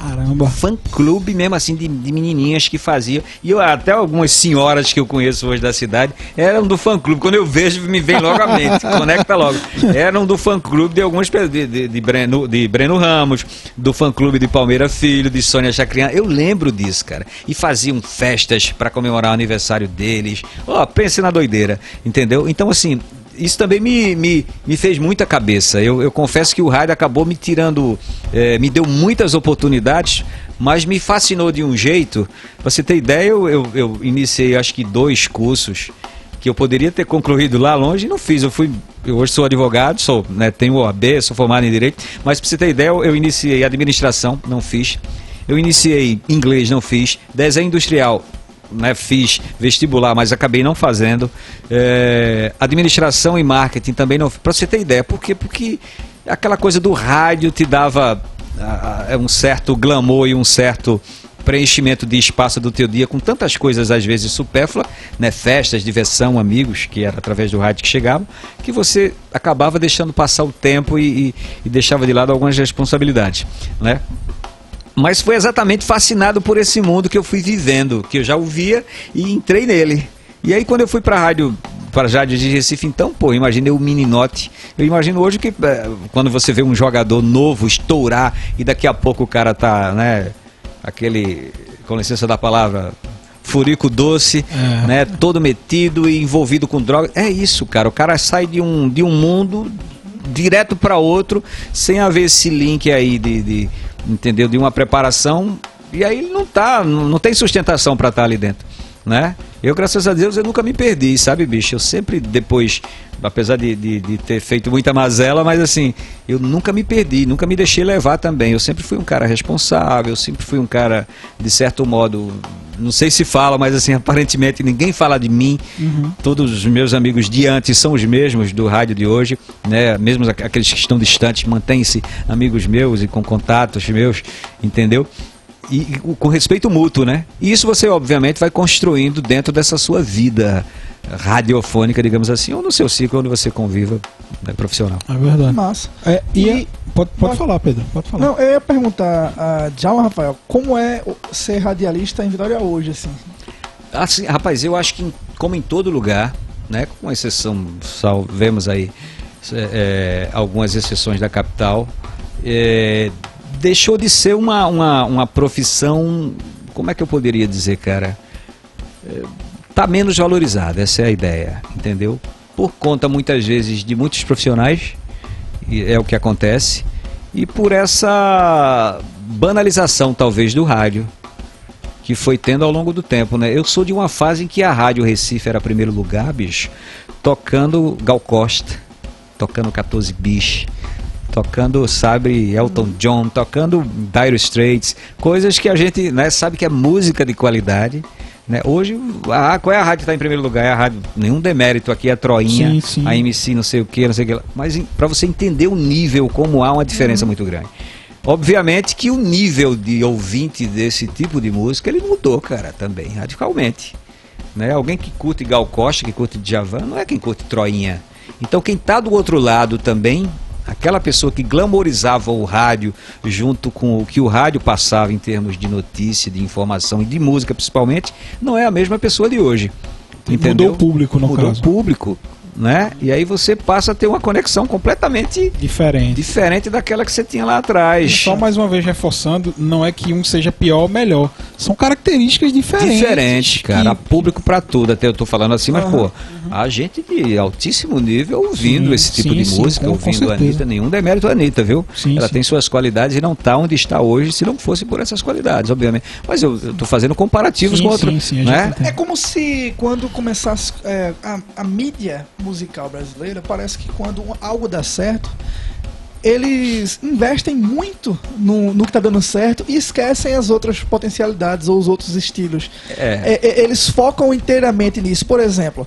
Caramba. Fã-clube mesmo assim de, de menininhas que faziam. E eu, até algumas senhoras que eu conheço hoje da cidade eram do fã-clube. Quando eu vejo, me vem logo à mente. conecta logo. Eram do fã-clube de algumas pe- de, de, de, Breno, de Breno Ramos, do fã-clube de Palmeira Filho, de Sônia Chacrian. Eu lembro disso, cara. E faziam festas para comemorar o aniversário deles. Ó, pense na doideira, entendeu? Então, assim, isso também me, me, me fez muita cabeça. Eu, eu confesso que o rádio acabou me tirando, eh, me deu muitas oportunidades, mas me fascinou de um jeito. Pra você ter ideia, eu, eu, eu iniciei acho que dois cursos que eu poderia ter concluído lá longe e não fiz. Eu fui, eu hoje sou advogado, sou, né, tenho OAB, sou formado em direito, mas pra você ter ideia, eu iniciei administração, não fiz. Eu iniciei inglês, não fiz. Desenho industrial, né, fiz vestibular, mas acabei não fazendo. É, administração e marketing também não. Para você ter ideia, por quê? Porque aquela coisa do rádio te dava ah, ah, um certo glamour e um certo preenchimento de espaço do teu dia com tantas coisas às vezes supérfluas, né, festas, diversão, amigos que era através do rádio que chegavam, que você acabava deixando passar o tempo e, e- e deixava de lado algumas responsabilidades, né? Mas foi exatamente fascinado por esse mundo que eu fui vivendo, que eu já ouvia e entrei nele. E aí quando eu fui para a rádio, para rádio de Recife, então, pô, imaginei o mini note. Eu imagino hoje que eh, quando você vê um jogador novo estourar e daqui a pouco o cara tá, né, aquele, com licença da palavra, furico doce, É. né, todo metido e envolvido com droga. É isso, cara. O cara sai de um, de um mundo direto para outro, sem haver esse link aí de, de, entendeu, de uma preparação. E aí ele não tá, não, não tem sustentação para estar ali dentro, né? Eu, graças a Deus, eu nunca me perdi, sabe, bicho? Eu sempre depois, apesar de, de, de ter feito muita mazela, mas assim, eu nunca me perdi, nunca me deixei levar também. Eu sempre fui um cara responsável, eu sempre fui um cara, de certo modo, não sei se fala, mas assim, aparentemente ninguém fala de mim. Todos os meus amigos de antes são os mesmos do rádio de hoje, né? Mesmo aqu- aqueles que estão distantes, mantêm-se amigos meus e com contatos meus, entendeu? E, e com respeito mútuo, né? E isso você, obviamente, vai construindo dentro dessa sua vida radiofônica, digamos assim, ou no seu ciclo onde você conviva né, profissional. É verdade. Massa. É, e, E- é- pode, pode pode- falar, Pedro. Pode falar. Não, eu ia perguntar a Djalma Rafael, como é ser radialista em Vitória hoje, assim? Assim, rapaz, eu acho que como em todo lugar, né, com exceção, só vemos aí é, é, algumas exceções da capital, é, deixou de ser uma, uma, uma profissão, como é que eu poderia dizer, cara? É, tá menos valorizada, essa é a ideia, entendeu? Por conta muitas vezes de muitos profissionais, e é o que acontece, e por essa banalização talvez do rádio que foi tendo ao longo do tempo, né? Eu sou de uma fase em que a Rádio Recife era primeiro lugar, bicho, tocando Gal Costa, tocando 14 Bis, tocando, sabe, Elton John, tocando Dire Straits, coisas que a gente, né, sabe que é música de qualidade, né? Hoje, a, qual é a rádio que está em primeiro lugar? É a rádio, nenhum demérito aqui, é a Troinha, Sim, sim. a MC não sei o que, não sei o que lá. Mas para você entender o nível, como há uma diferença muito grande. Obviamente que o nível de ouvinte desse tipo de música, ele mudou, cara, também, radicalmente. Né? Alguém que curte Gal Costa, que curte Djavan, não é quem curte Troinha. Então quem está do outro lado também, Aquela pessoa que glamorizava o rádio junto com o que o rádio passava em termos de notícia, de informação e de música principalmente, não é a mesma pessoa de hoje. Entendeu? Mudou o público, no Mudou caso. o público, né? E aí você passa a ter uma conexão completamente Diferente. diferente daquela que você tinha lá atrás. Só mais uma vez reforçando, não é que um seja pior ou melhor. São características diferentes. Diferente, cara. Que- público pra tudo. Até eu tô falando assim, mas, Aham, pô, há gente de altíssimo nível ouvindo Sim, esse tipo sim, de sim, música, com- com ouvindo a certeza. Anitta. Nenhum demérito a Anitta, viu? Sim, Ela sim. tem suas qualidades e não tá onde está hoje se não fosse por essas qualidades, obviamente. Mas eu, eu tô fazendo comparativos Sim, com outro. sim, sim, a né? É como se quando começasse é, a, a mídia musical brasileira, parece que quando algo dá certo, eles investem muito no, no que tá dando certo e esquecem as outras potencialidades ou os outros estilos. É. É, é, eles focam inteiramente nisso. Por exemplo,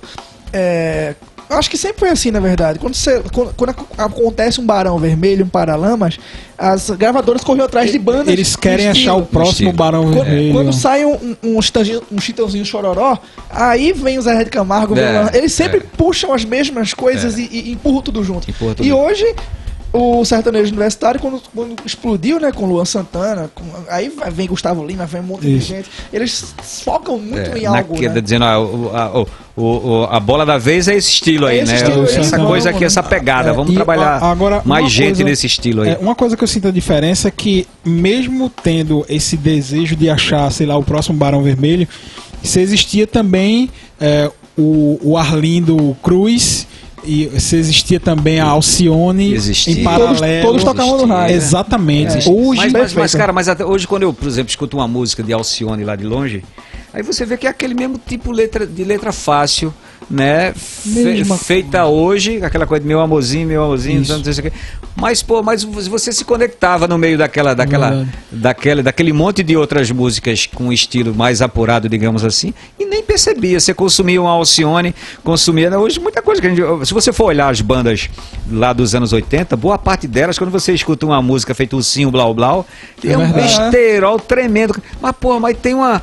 é, acho que sempre foi assim, na verdade. Quando, você- quando- quando ac- acontece um Barão Vermelho, um Paralamas, as gravadoras correm atrás de bandas. Eles querem achar o próximo. Barão Quando, Vermelho. quando sai um, um, um, Chitãozinho- Chororó, aí vem o Zé de Camargo, É, eles sempre é. puxam as mesmas coisas e, e empurram tudo junto. Empurra tudo e junto. hoje, o sertanejo universitário, quando, quando explodiu, né, com Luan Santana, com- aí vem Gustavo Lima, vem um monte Isso. de gente, eles focam muito É, em algo, naquela- né? dizendo, ah, o- a, o- a bola da vez é esse estilo É aí, esse né? estilo essa vamos, coisa aqui, essa pegada. É, Vamos trabalhar a- agora, mais gente coisa- nesse estilo aí. É, uma coisa que eu sinto a diferença é que, mesmo tendo esse desejo de achar, sei lá, o próximo Barão Vermelho, se existia também é, o, o Arlindo Cruz. E se existia também a Alcione Existia. em paralelo. Todos- todos tocavam no rádio, né? Exatamente. É. Hoje, mas, mas, mas, cara, mas até hoje quando eu, por exemplo, escuto uma música de Alcione lá de longe, aí você vê que é aquele mesmo tipo letra, de letra fácil, né? Fe- feita hoje, aquela coisa de meu amorzinho, meu amorzinho, Isso. não sei o quê. Mas, pô, mas você se conectava no meio daquela, daquela, Verdade. daquela, daquele monte de outras músicas com um estilo mais apurado, digamos assim, e nem percebia. Você consumia uma Alcione, consumia. né, Hoje, muita coisa que a gente. Se você for olhar as bandas lá dos anos 80, boa parte delas, quando você escuta uma música feita ursinho, blau, blau, É é um besterol tremendo. Mas, pô, mas tem uma.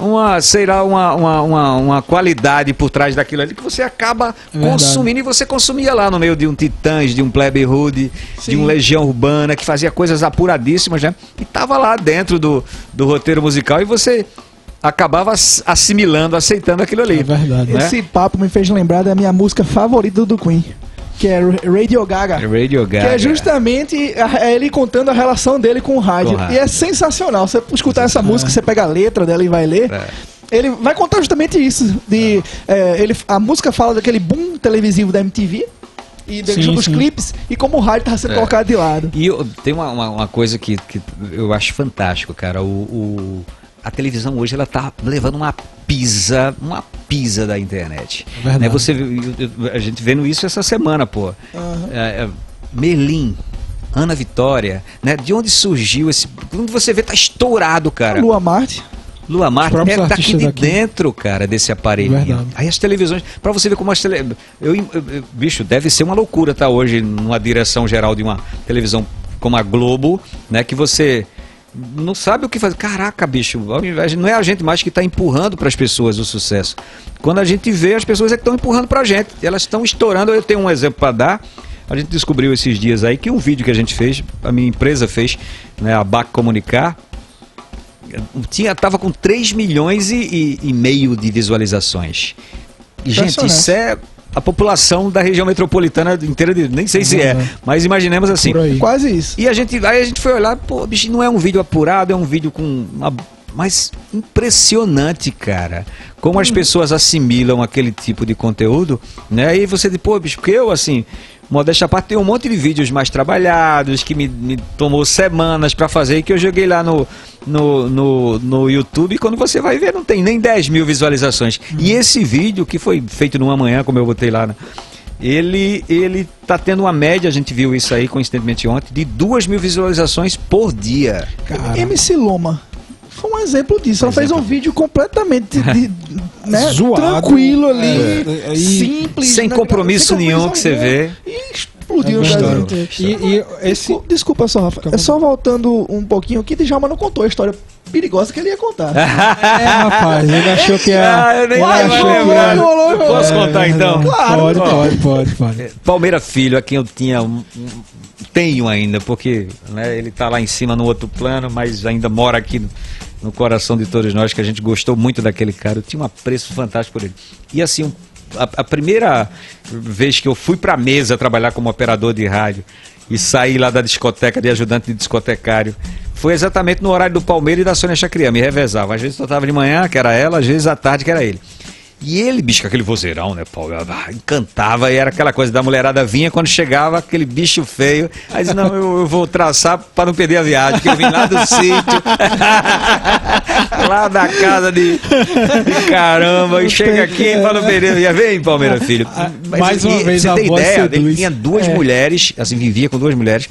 Uma, sei lá, uma, uma, uma, uma qualidade por trás daquilo ali que você acaba É verdade. consumindo e você consumia lá no meio de um Titãs, de um Plebe Hood, de Sim. um Legião Urbana, que fazia coisas apuradíssimas, né? E tava lá dentro do, do roteiro musical e você acabava ass- assimilando, aceitando aquilo ali. É verdade. né? Esse papo me fez lembrar da minha música favorita do Queen, que é Radio Gaga. Radio Gaga. Que é justamente a- é ele contando a relação dele com o rádio. Com o rádio. E é sensacional. Você escutar essa música, você pega a letra dela e vai ler. É. Ele vai contar justamente isso. De, é, ele, a música fala daquele boom televisivo da MTV e dos clipes e como o rádio estava sendo É. colocado de lado. E eu- tem uma, uma, uma coisa que, que eu acho fantástico, cara. O, o- a televisão hoje ela tá levando uma pisa, uma pisa da internet. Verdade. Né, Você, a gente vendo isso essa semana, pô. Aham. É, é, Melim, Ana Vitória, né? De onde surgiu esse. Quando você vê, tá estourado, cara. Lua Marte. Lua Marte é daqui artistas de daqui. dentro, cara, desse aparelho. Verdade. Aí as televisões, pra você ver como as tele... eu, eu- eu- bicho, deve ser uma loucura tá hoje numa direção geral de uma televisão como a Globo, né, que você não sabe o que fazer. Caraca, bicho, não é a gente mais que está empurrando para as pessoas o sucesso. Quando a gente vê, as pessoas é que estão empurrando para a gente. Elas estão estourando. Eu tenho um exemplo para dar. A gente descobriu esses dias aí que um vídeo que a gente fez, a minha empresa fez, né, a BAC Comunicar, tinha tava com 3 milhões e, e- e meio de visualizações. Gente, isso é a população da região metropolitana inteira, de, nem sei se é, Uhum. mas imaginemos assim. Quase isso. E a gente, aí a gente foi olhar, pô, bicho, não é um vídeo apurado, é um vídeo com uma. Mas impressionante, cara. Como as pessoas assimilam aquele tipo de conteúdo, né? E você diz, pô, bicho, porque eu, assim, modéstia à parte, tem um monte de vídeos mais trabalhados, que me, me tomou semanas pra fazer, e que eu joguei lá no, no, no, no YouTube, e quando você vai ver, não tem nem 10 mil visualizações. E esse vídeo, que foi feito numa manhã, como eu botei lá, né? ele ele tá tendo uma média, a gente viu isso aí coincidentemente ontem, de duas mil visualizações por dia. Cara, MC Loma. Foi um exemplo disso. Ela fez um exemplo. vídeo completamente de- né, Zoado. tranquilo ali, É, é, e simples. sem né, compromisso sem nenhum que você vê. Explodiu É inteiro. E, e esse. Desculpa, desculpa só, Rafa. É só voltando um pouquinho aqui, Djalma não contou a história perigosa que ele ia contar. É, rapaz, ele achou que ia. Ah, eu nem achou vai, que rolou, rolou. Posso contar então? Claro. Pode, pode, pode, pode. Palmeira Filho, a quem eu tinha um, um tenho ainda, porque né, ele está lá em cima no outro plano, mas ainda mora aqui no, no, coração de todos nós, que a gente gostou muito daquele cara. Eu tinha um apreço fantástico por ele. E assim, a, a primeira vez que eu fui para a mesa trabalhar como operador de rádio e saí lá da discoteca de ajudante de discotecário, foi exatamente no horário do Palmeiras e da Sônia Chacrian, me revezava. Às vezes eu estava de manhã, que era ela, às vezes à tarde, que era ele. E ele, bicho, com aquele vozeirão, né, Paulo? Encantava e era aquela coisa da mulherada vinha quando chegava aquele bicho feio. Aí disse, não, eu, eu vou traçar para não perder a viagem, que eu vim lá do sítio, lá da casa de, de caramba, e chega aqui para não perder a viagem. Vem, Palmeiras, filho. Mas, Mais uma vez, você tem ideia, ele tinha duas é. mulheres, assim, vivia com duas mulheres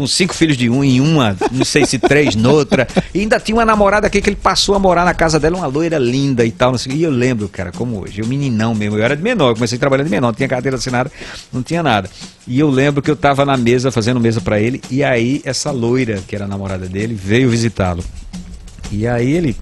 com cinco filhos de um em uma, não sei se três noutra. E ainda tinha uma namorada aqui que ele passou a morar na casa dela, uma loira linda e tal. E eu lembro, cara, como hoje, eu meninão mesmo, eu era de menor, comecei trabalhando de menor, não tinha carteira assinada, não tinha nada. E eu lembro que eu tava na mesa, fazendo mesa para ele, e aí essa loira, que era a namorada dele, veio visitá-lo. E aí ele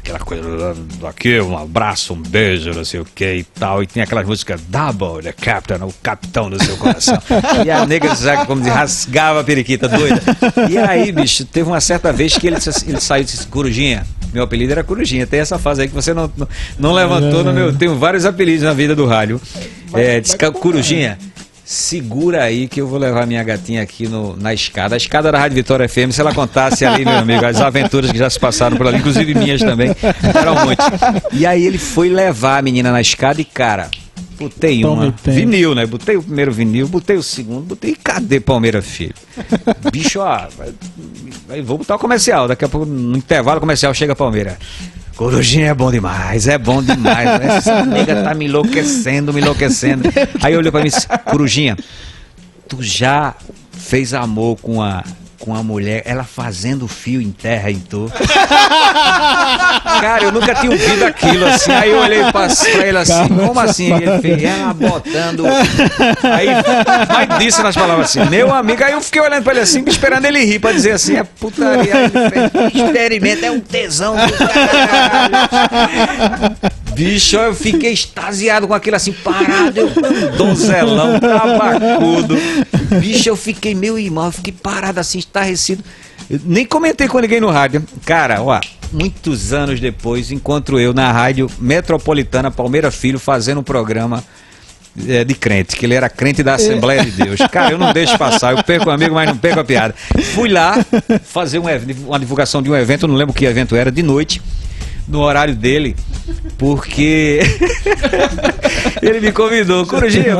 aquela coisa daqui, um abraço, um beijo, não sei o que e tal. E tinha aquelas músicas Double, the Captain, o capitão do seu coração. e a nega, sabe, como diz, rasgava a periquita doida. E aí, bicho, teve uma certa vez que ele, ele saiu e disse, Corujinha, meu apelido era Corujinha. Tem essa fase aí que você não, não, não levantou no meu. Tenho vários apelidos na vida do rádio. É, disse, Corujinha segura aí que eu vou levar minha gatinha aqui no, na escada. A escada da Rádio Vitória FM, se ela contasse ali, meu amigo, as aventuras que já se passaram por ali, inclusive minhas também, eram muitas. E aí ele foi levar a menina na escada e, cara, botei uma. Vinil, né? Botei o primeiro vinil, botei o segundo, botei. Cadê Palmeira Filho? Bicho, ó. Vou botar o comercial. Daqui a pouco, no intervalo comercial, chega Palmeira. Corujinha é bom demais, é bom demais. Né? Essa nega tá me enlouquecendo, me enlouquecendo. Aí olhou pra mim e disse, Corujinha, tu já fez amor com a com a mulher, ela fazendo fio em terra em tu. Cara, eu nunca tinha ouvido aquilo assim. Aí eu olhei pra, pra ele assim, Calma, como assim? Ele fez, ela botando. Aí, mas disse nas palavras assim, meu amigo. Aí eu fiquei olhando pra ele assim, esperando ele rir pra dizer assim, é putaria. Aí ele fez, experimento, é um tesão do Bicho, eu fiquei extasiado com aquilo assim, parado, eu, donzelão, tabacudo. Bicho, eu fiquei, meu irmão, eu fiquei parado assim, estarrecido. Eu nem comentei com ninguém no rádio. Cara, ó, muitos anos depois, encontro eu na rádio metropolitana Palmeira Filho fazendo um programa é, de crente, que ele era crente da Assembleia de Deus. Cara, eu não deixo passar, eu perco o amigo, mas não perco a piada. Fui lá fazer um, uma divulgação de um evento, não lembro que evento era, de noite no horário dele, porque ele me convidou. Corujinha,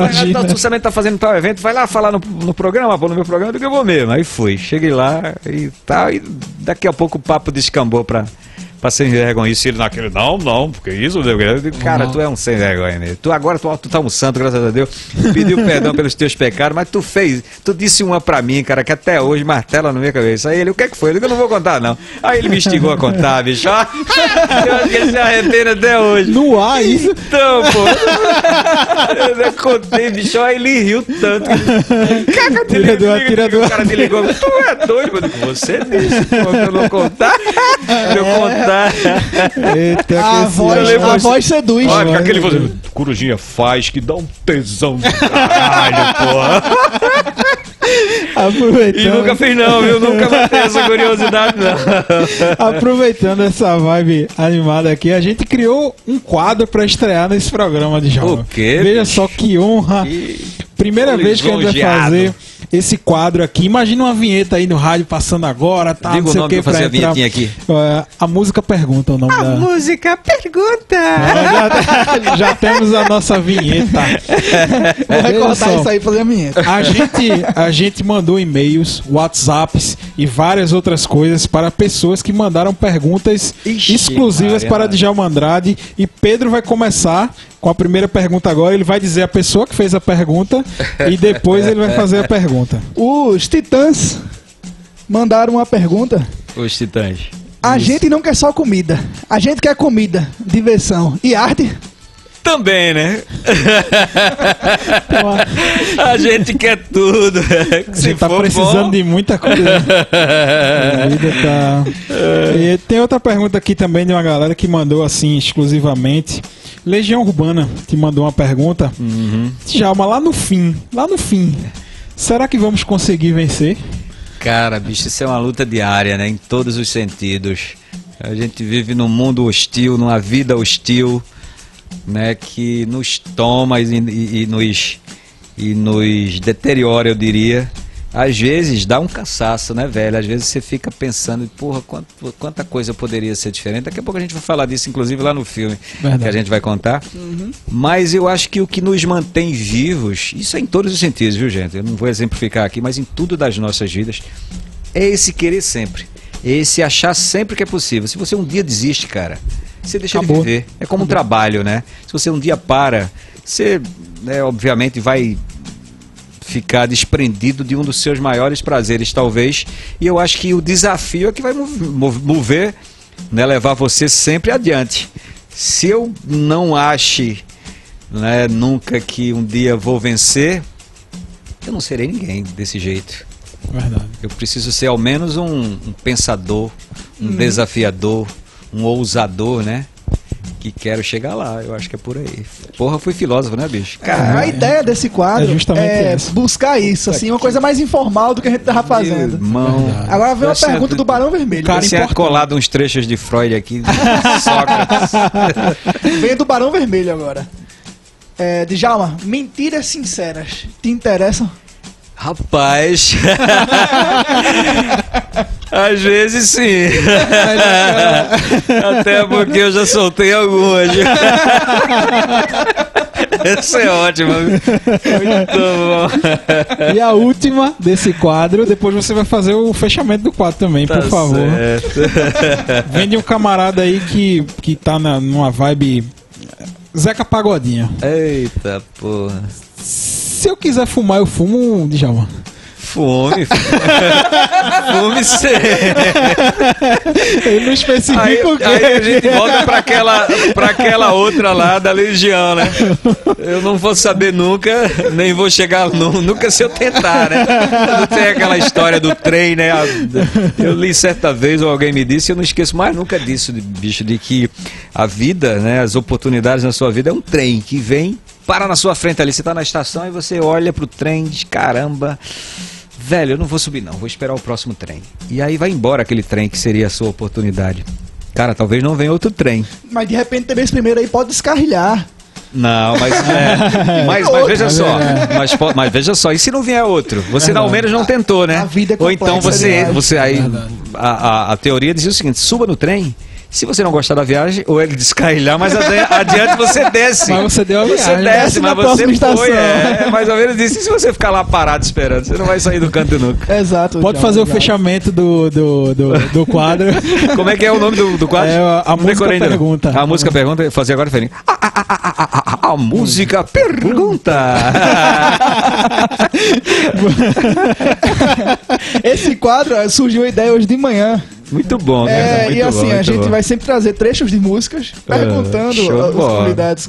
tu também tá fazendo tal evento, vai lá falar no, no programa, pô, no meu programa, do que eu vou mesmo. Aí fui, cheguei lá e tal, e daqui a pouco o papo descambou pra pra sem vergonha. Isso ele naquele, não, não, porque isso, digo, cara, tu é um sem vergonha mesmo. Tu agora tu, tu tá um santo, graças a Deus, pediu perdão pelos teus pecados, mas tu fez, tu disse uma pra mim, cara, que até hoje martela na minha cabeça. Aí ele, o que é que foi? Eu digo, eu não vou contar, não. Aí ele me instigou a contar, bicho. Ó, eu acho que ele se arrepende até hoje. No ar, isso? Então, pô. Eu contei, bicho, aí ele riu tanto. Caca, tirador, tirador. O cara me ligou, tu é doido, mano. Você disse, pô, eu não contar. Eu contar Eita, a, voz, a voz seduz. Olha, aquele voz, corujinha faz que dá um tesão do caralho, porra. Aproveitando. E nunca fez não, viu? Nunca vai ter essa curiosidade, não. Aproveitando essa vibe animada aqui, a gente criou um quadro para estrear nesse programa de jogo. O quê? Veja bicho? só que honra. Que... Primeira vez que a gente vai fazer esse quadro aqui. Imagina uma vinheta aí no rádio passando agora, tá? Diga não sei o, nome o que fazer a vinhetinha aqui. Uh, a música pergunta o nome a da. A música pergunta. Já, já, temos a nossa vinheta. Vou recortar isso aí e fazer a vinheta. A gente, a gente mandou e-mails, WhatsApps e várias outras coisas para pessoas que mandaram perguntas Ixi, exclusivas para Djalma Andrade e Pedro vai começar com a primeira pergunta agora. Ele vai dizer a pessoa que fez a pergunta e depois ele vai fazer a pergunta. Os Titãs mandaram uma pergunta. Os Titãs. A Isso. gente não quer só comida. A gente quer comida, diversão e arte. Também, né? a gente quer tudo. a gente tá precisando bom. de muita coisa. a vida tá. E tem outra pergunta aqui também de uma galera que mandou assim exclusivamente. Legião Urbana te mandou uma pergunta. Uhum. Djalma, lá no fim, lá no fim, Será que vamos conseguir vencer? Cara, bicho, isso é uma luta diária, né? Em todos os sentidos. A gente vive num mundo hostil, numa vida hostil, né? Que nos toma e, e, e nos, e nos deteriora, eu diria. Às vezes dá um cansaço, né, velho? Às vezes você fica pensando, porra, quanta, quanta coisa poderia ser diferente. Daqui a pouco a gente vai falar disso, inclusive lá no filme Verdade. que a gente vai contar. Mas eu acho que o que nos mantém vivos, isso é em todos os sentidos, viu, gente? Eu não vou exemplificar aqui, mas em tudo das nossas vidas, é esse querer sempre. É esse achar sempre que é possível. Se você um dia desiste, cara, você deixa Acabou. de viver. É como um trabalho, né? Se você um dia para, você, né, obviamente, vai ficar desprendido de um dos seus maiores prazeres, talvez. E eu acho que o desafio é que vai mov- mov- mover, né, levar você sempre adiante. Se eu não ache né, nunca que um dia vou vencer, eu não serei ninguém desse jeito. Verdade. Eu preciso ser ao menos um, um pensador, um desafiador, um ousador, né? Que quero chegar lá. Eu acho que é por aí. Porra, fui filósofo, né, bicho? Cara, a ideia desse quadro É justamente é essa. buscar isso, assim, uma coisa mais informal do que a gente tava fazendo. Irmão. Agora vem uma Eu tinha- pergunta do Barão Vermelho. Cara, tinha importante. colado uns trechos de Freud aqui. Sócrates. Vem do Barão Vermelho agora. É, Djalma, mentiras sinceras te interessam? Rapaz. Às vezes sim. Até porque eu já soltei algumas. Essa é ótima. Muito bom. E a última desse quadro, depois você vai fazer o fechamento do quadro também, Tá por favor. certo. Vem de um camarada aí que, que tá na, numa vibe Zeca Pagodinho. Eita porra. Se eu quiser fumar, eu fumo, Djalma. Fome. Fome sempre. Ele não especifica Aí, o quê. aí a gente volta pra aquela, pra aquela outra lá da Legião, né? Eu não vou saber nunca, nem vou chegar nu- nunca se eu tentar, né? Não tem aquela história do trem, né? Eu li certa vez, ou alguém me disse, eu não esqueço mais nunca disso, bicho, de que a vida, né? As oportunidades na sua vida é um trem que vem, para na sua frente ali. Você tá na estação e você olha pro trem, diz, caramba. Velho, eu não vou subir não, vou esperar o próximo trem. E aí vai embora aquele trem que seria a sua oportunidade. Cara, talvez não venha outro trem. Mas de repente também esse primeiro aí pode descarrilhar. Não, mas, é, mas, mas veja só, mas, po- mas veja só, e se não vier outro? Você ao menos não tentou, né? A vida é Ou então você, demais. você aí, a, a, a teoria dizia o seguinte: suba no trem. Se você não gostar da viagem, ou ele descarrilhar, mas adi- adiante você desce. Mas você deu a Você viagem. desce, Desce na mas você foi. estação. É, mais ou menos isso. E se você ficar lá parado esperando, você não vai sair do canto nunca. Exato. Pode Djalma, fazer o fechamento do, do, do, do quadro. Como é que é o nome do, do quadro? É, a- a música pergunta. A música pergunta, eu fazer agora, Ferinho. A, a, a, a, a, a, a música pergunta. Esse quadro surgiu a ideia hoje de manhã. Muito bom, cara. É, muito e assim, bom, a muito gente bom. vai sempre trazer trechos de músicas perguntando show de uh, os bola. convidados.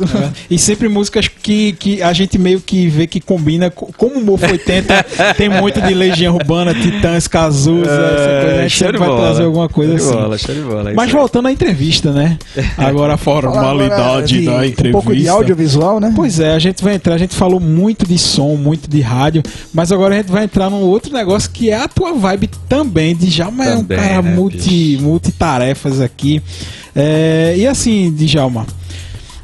E sempre músicas que, que a gente meio que vê que combina. co- Como o Mofo 80 tem muito de Legião Urbana, Titãs, Cazuza, essa coisa. A gente sempre vai bola. trazer alguma coisa assim. bola, show de bola, é Mas voltando à entrevista, né? Agora a agora formalidade de da entrevista. Um pouco de audiovisual, né? Pois é, a gente vai entrar, a gente falou muito de som, muito de rádio, mas agora a gente vai entrar num outro negócio que é a tua vibe também, de Djalma é um cara né, multi, multitarefas aqui. É, e assim, Djalma,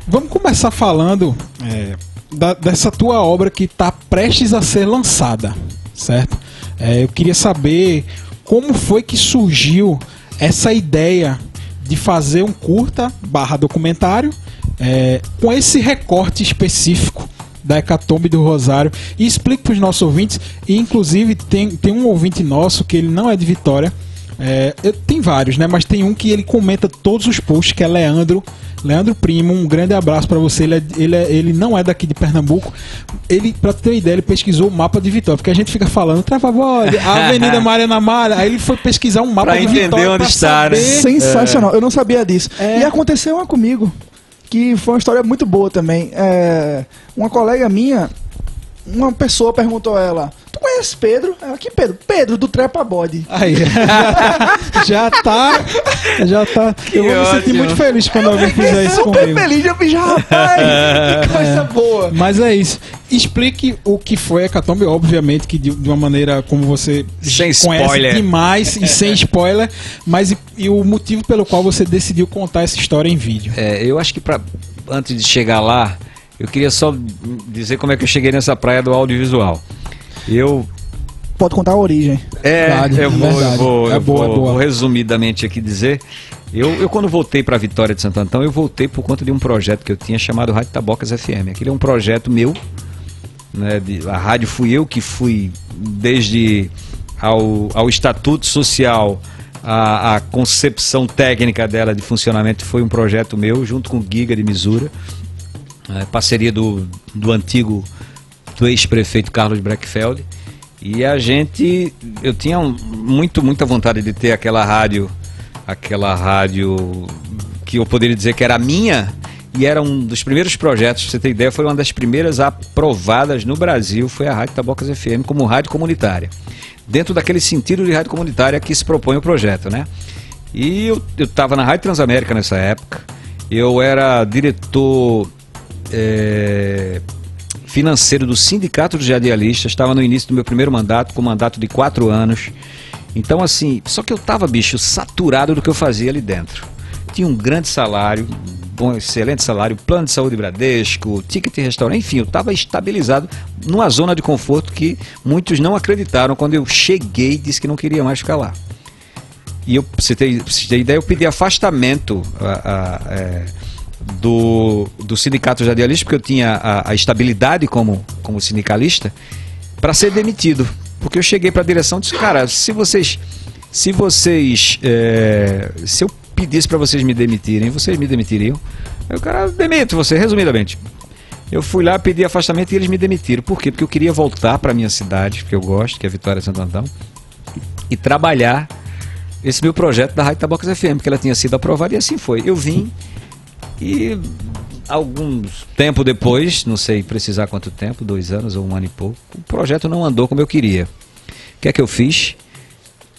vamos começar falando é, da- dessa tua obra que está prestes a ser lançada, certo? É, eu queria saber como foi que surgiu essa ideia de fazer um curta barra documentário é, com esse recorte específico da Hecatombe do Rosário e explique para os nossos ouvintes e inclusive tem, tem um ouvinte nosso que ele não é de Vitória é, eu- tem vários, né? Mas tem um que ele comenta todos os posts, que é Leandro. Leandro Primo, um grande abraço pra você. Ele, é- ele, é- ele não é daqui de Pernambuco. Ele, pra ter uma ideia, ele pesquisou o mapa de Vitória. Porque a gente fica falando, Travagode, a Avenida Mariana Malha. Aí ele foi pesquisar um mapa Pra de entender Vitória. onde pra está, né? Sensacional, eu não sabia disso. É. E aconteceu uma comigo, que foi uma história muito boa também. É, uma colega minha, uma pessoa perguntou a ela: Tu conhece Pedro? Ela, que Pedro? Pedro, do Trepa Body. Aí, já tá, já tá. eu vou me sentir muito feliz quando alguém fizer isso Super comigo. feliz, eu fiz, rapaz, que coisa boa. Mas é isso. Explique o que foi Hecatombe, obviamente que de, de uma maneira como você Sem conhece spoiler. demais e sem spoiler, mas e, e o motivo pelo qual você decidiu contar essa história em vídeo. É, eu acho que pra, antes de chegar lá, eu queria só dizer como é que eu cheguei nessa praia do audiovisual. Eu Pode contar a origem. É, Verdade, eu, vou, eu, vou, É eu boa, vou- é boa. vou resumidamente aqui dizer. Eu, eu quando voltei para a Vitória de Santo Antão, eu voltei por conta de um projeto que eu tinha chamado Rádio Tabocas FM. Aquele é um projeto meu. Né, de- a rádio fui eu que fui desde ao, ao estatuto social, a, a concepção técnica dela de funcionamento foi um projeto meu, junto com o Giga de Misura. É, parceria do, do antigo, do ex-prefeito Carlos Breckfeld. E a gente, eu tinha um- muito, muita vontade de ter aquela rádio, aquela rádio que eu poderia dizer que era minha, e era um dos primeiros projetos, pra você ter ideia, foi uma das primeiras aprovadas no Brasil, foi a Rádio Tabocas FM como rádio comunitária. Dentro daquele sentido de rádio comunitária que se propõe o projeto, né? E eu estava na Rádio Transamérica nessa época, eu era diretor é, financeiro do Sindicato dos Radialistas, estava no início do meu primeiro mandato, com mandato de quatro anos. Então, assim, só que eu tava, bicho, saturado do que eu fazia ali dentro. Tinha um grande salário, bom, excelente salário, plano de saúde Bradesco, ticket restaurante, enfim, eu estava estabilizado numa zona de conforto que muitos não acreditaram quando eu cheguei e disse que não queria mais ficar lá. E eu, pra você ter, pra você ter ideia, eu pedi afastamento a- a, é, do, do sindicato radialista, porque eu tinha a, a estabilidade como, como sindicalista, para ser demitido. Porque eu cheguei para a direção e disse, cara, se vocês. Se vocês. é, se eu pedisse para vocês me demitirem, vocês me demitiriam. O cara, demito você, resumidamente. Eu fui lá, pedi afastamento e eles me demitiram. Por quê? Porque eu queria voltar para minha cidade, que eu gosto, que é Vitória Santo Antão, e trabalhar esse meu projeto da Rádio Tabocas FM, porque ela tinha sido aprovada e assim foi. Eu vim e algum tempo depois, não sei precisar quanto tempo, dois anos ou um ano e pouco, o projeto não andou como eu queria. O que é que eu fiz?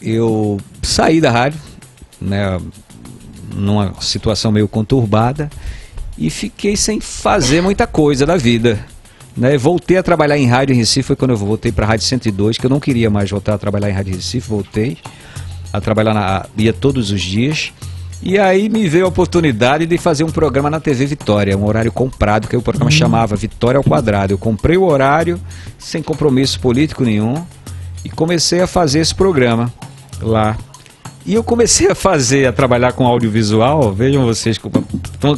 Eu saí da rádio, né, numa situação meio conturbada e fiquei sem fazer muita coisa da vida. Né, voltei a trabalhar em rádio em Recife, foi quando eu voltei para a Rádio 102, que eu não queria mais voltar a trabalhar em rádio em Recife, voltei a trabalhar na ia todos os dias. E aí me veio a oportunidade de fazer um programa na TV Vitória, um horário comprado, que o programa chamava Vitória ao Quadrado. Eu comprei o horário sem compromisso político nenhum e comecei a fazer esse programa lá. E eu comecei a fazer, a trabalhar com audiovisual, vejam vocês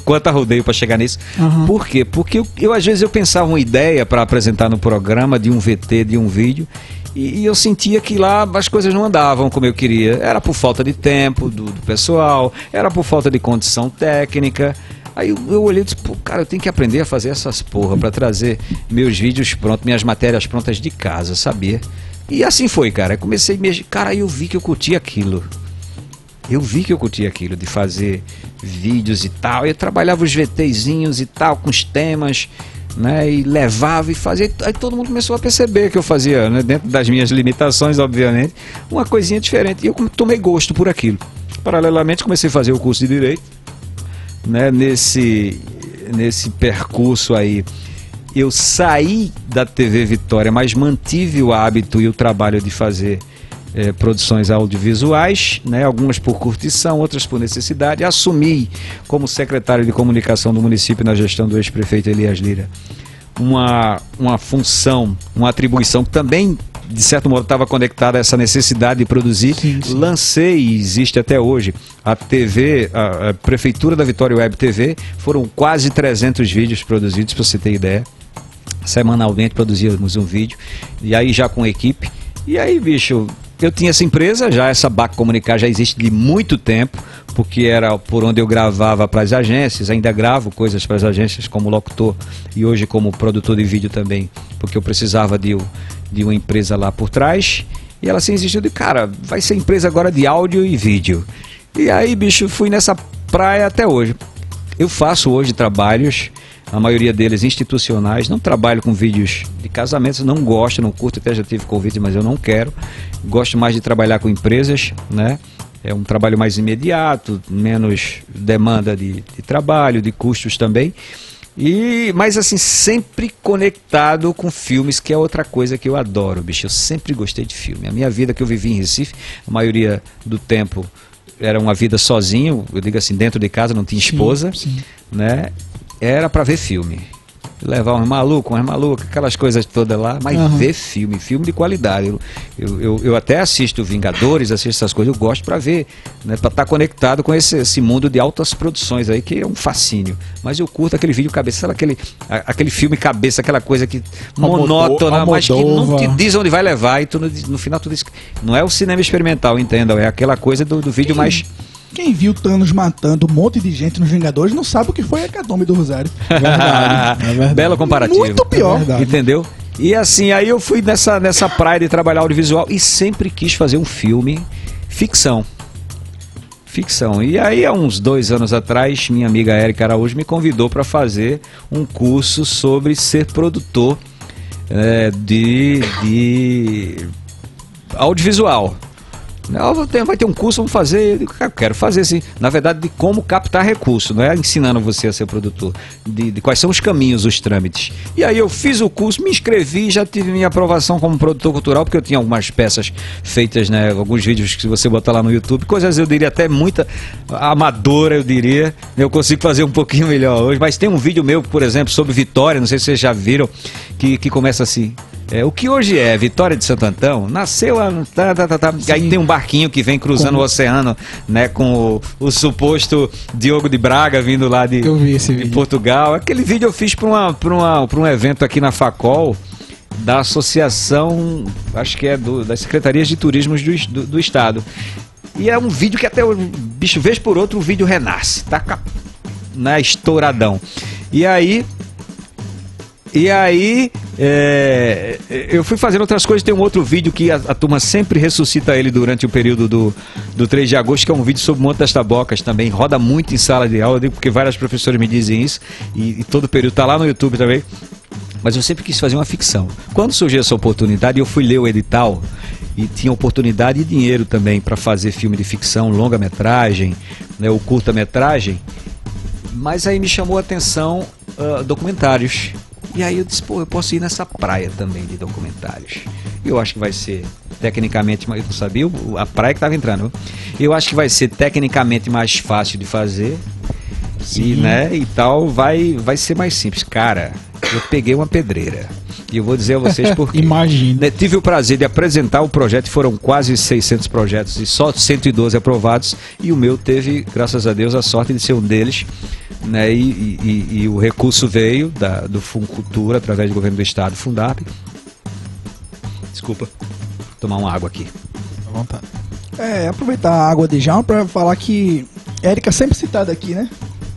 quanto rodeio para chegar nisso. Uhum. Por quê? Porque eu, eu, às vezes eu pensava uma ideia para apresentar no programa de um VT, de um vídeo, e, e eu sentia que lá as coisas não andavam como eu queria. Era por falta de tempo do, do pessoal, era por falta de condição técnica. Aí eu, eu olhei e disse, pô, cara, eu tenho que aprender a fazer essas porra para trazer meus vídeos prontos, minhas matérias prontas de casa, sabia? E assim foi, cara. Eu comecei mesmo. Cara, eu vi que eu curtia aquilo. Eu vi que eu curtia aquilo de fazer vídeos e tal. Eu trabalhava os VTzinhos e tal, com os temas, né? E levava e fazia. Aí todo mundo começou a perceber que eu fazia, né, dentro das minhas limitações, obviamente, uma coisinha diferente. E eu tomei gosto por aquilo. Paralelamente, comecei a fazer o curso de Direito, né? Nesse, nesse percurso aí. Eu saí da TV Vitória, mas mantive o hábito e o trabalho de fazer eh, produções audiovisuais, né, algumas por curtição, outras por necessidade. Assumi como secretário de comunicação do município na gestão do ex-prefeito Elias Lira uma, uma função, uma atribuição que também, de certo modo, estava conectada a essa necessidade de produzir. Sim, sim. Lancei, e existe até hoje, a TV, a, a Prefeitura da Vitória Web TV, foram quase 300 vídeos produzidos, para você ter ideia semanalmente produzíamos um vídeo e aí já com equipe e aí bicho eu tinha essa empresa já essa Bac Comunicar já existe de muito tempo porque era por onde eu gravava para as agências ainda gravo coisas para as agências como locutor e hoje como produtor de vídeo também porque eu precisava de, de uma empresa lá por trás. E ela assim existiu de cara vai ser empresa agora de áudio e vídeo. E aí bicho fui nessa praia até hoje. Eu faço hoje trabalhos a maioria deles institucionais. Não trabalho com vídeos de casamentos, não gosto, não curto, até já tive convite, mas eu não quero. Gosto mais de trabalhar com empresas, né? É um trabalho mais imediato, menos demanda de, de trabalho, de custos também. E, mas assim, sempre conectado com filmes, que é outra coisa que eu adoro, bicho. Eu sempre gostei de filme. A minha vida que eu vivi em Recife, a maioria do tempo era uma vida sozinho, eu digo assim, dentro de casa, não tinha esposa, Sim, sim. né? Era para ver filme. Levar uns malucos, umas malucas, aquelas coisas todas lá, mas Aham. ver filme, filme de qualidade. Eu, eu, eu, eu até assisto Vingadores, assisto essas coisas, eu gosto para ver, né? Para estar conectado com esse, esse mundo de altas produções aí, que é um fascínio. Mas eu curto aquele vídeo cabeça, sabe aquele, a- aquele filme cabeça, aquela coisa que monótona, mas que não te diz onde vai levar, e tu, no, no final tu diz. Não é o cinema experimental, entendam, é aquela coisa do, do vídeo mais. Quem viu Thanos matando um monte de gente nos Vingadores não sabe o que foi a Hecatombe do Rosário. Verdade, é verdade. Belo comparativo. Muito pior. É verdade. Entendeu? E assim, aí eu fui nessa, nessa praia de trabalhar audiovisual e sempre quis fazer um filme ficção. Ficção. E aí, há uns dois anos atrás, minha amiga Érica Araújo me convidou para fazer um curso sobre ser produtor eh, de, de audiovisual. Ter- vai ter um curso, vamos fazer. Eu digo, "Cara, eu quero fazer sim. Na verdade, de como captar recurso, não é ensinando você a ser produtor. De, de quais são os caminhos, os trâmites. E aí eu fiz o curso, me inscrevi, já tive minha aprovação como produtor cultural, porque eu tinha algumas peças feitas, né? Alguns vídeos que você botar lá no YouTube, coisas eu diria até muita amadora, eu diria. Eu consigo fazer um pouquinho melhor hoje. Mas tem um vídeo meu, por exemplo, sobre Vitória, não sei se vocês já viram, que, que começa assim. É, o que hoje é Vitória de Santo Antão, nasceu no. Tá, tá, tá, tá. Aí tem um barquinho que vem cruzando o oceano, né? Com o, o suposto Diogo de Braga vindo lá de, de. Portugal. Aquele vídeo eu fiz para uma, pra uma, pra um evento aqui na Facol da Associação, acho que é do, das Secretarias de Turismo do, do, do Estado. E é um vídeo que até o bicho, vez por outro, o vídeo renasce. Tá ca- né, estouradão. E aí. E aí, é, eu fui fazendo outras coisas. Tem um outro vídeo que a, a turma sempre ressuscita ele durante o período do, do 3 de agosto, que é um vídeo sobre o Monte das Tabocas também. Roda muito em sala de aula, porque várias professoras me dizem isso. E, e todo período tá lá no YouTube também. Mas eu sempre quis fazer uma ficção. Quando surgiu essa oportunidade, eu fui ler o edital e tinha oportunidade e dinheiro também para fazer filme de ficção, longa-metragem, né, ou curta-metragem. Mas aí me chamou a atenção ah, documentários. E aí eu disse, pô, eu posso ir nessa praia também de documentários. E eu acho que vai ser tecnicamente, mas eu não sabia a praia que estava entrando. Eu acho que vai ser tecnicamente mais fácil de fazer. E, Sim. né, e tal, vai, vai ser mais simples. Cara, eu peguei uma pedreira. E eu vou dizer a vocês por quê. Imagino. Né, Tive o prazer de apresentar o projeto, foram quase 600 projetos e só 112 aprovados. E o meu teve, graças a Deus, a sorte de ser um deles. Né, e, e- e- o recurso veio da, do Fundo Cultura, através do governo do estado, Fundap. Desculpa, vou tomar uma água aqui. À vontade. É, aproveitar a água de João pra falar que Érica sempre citada aqui, né?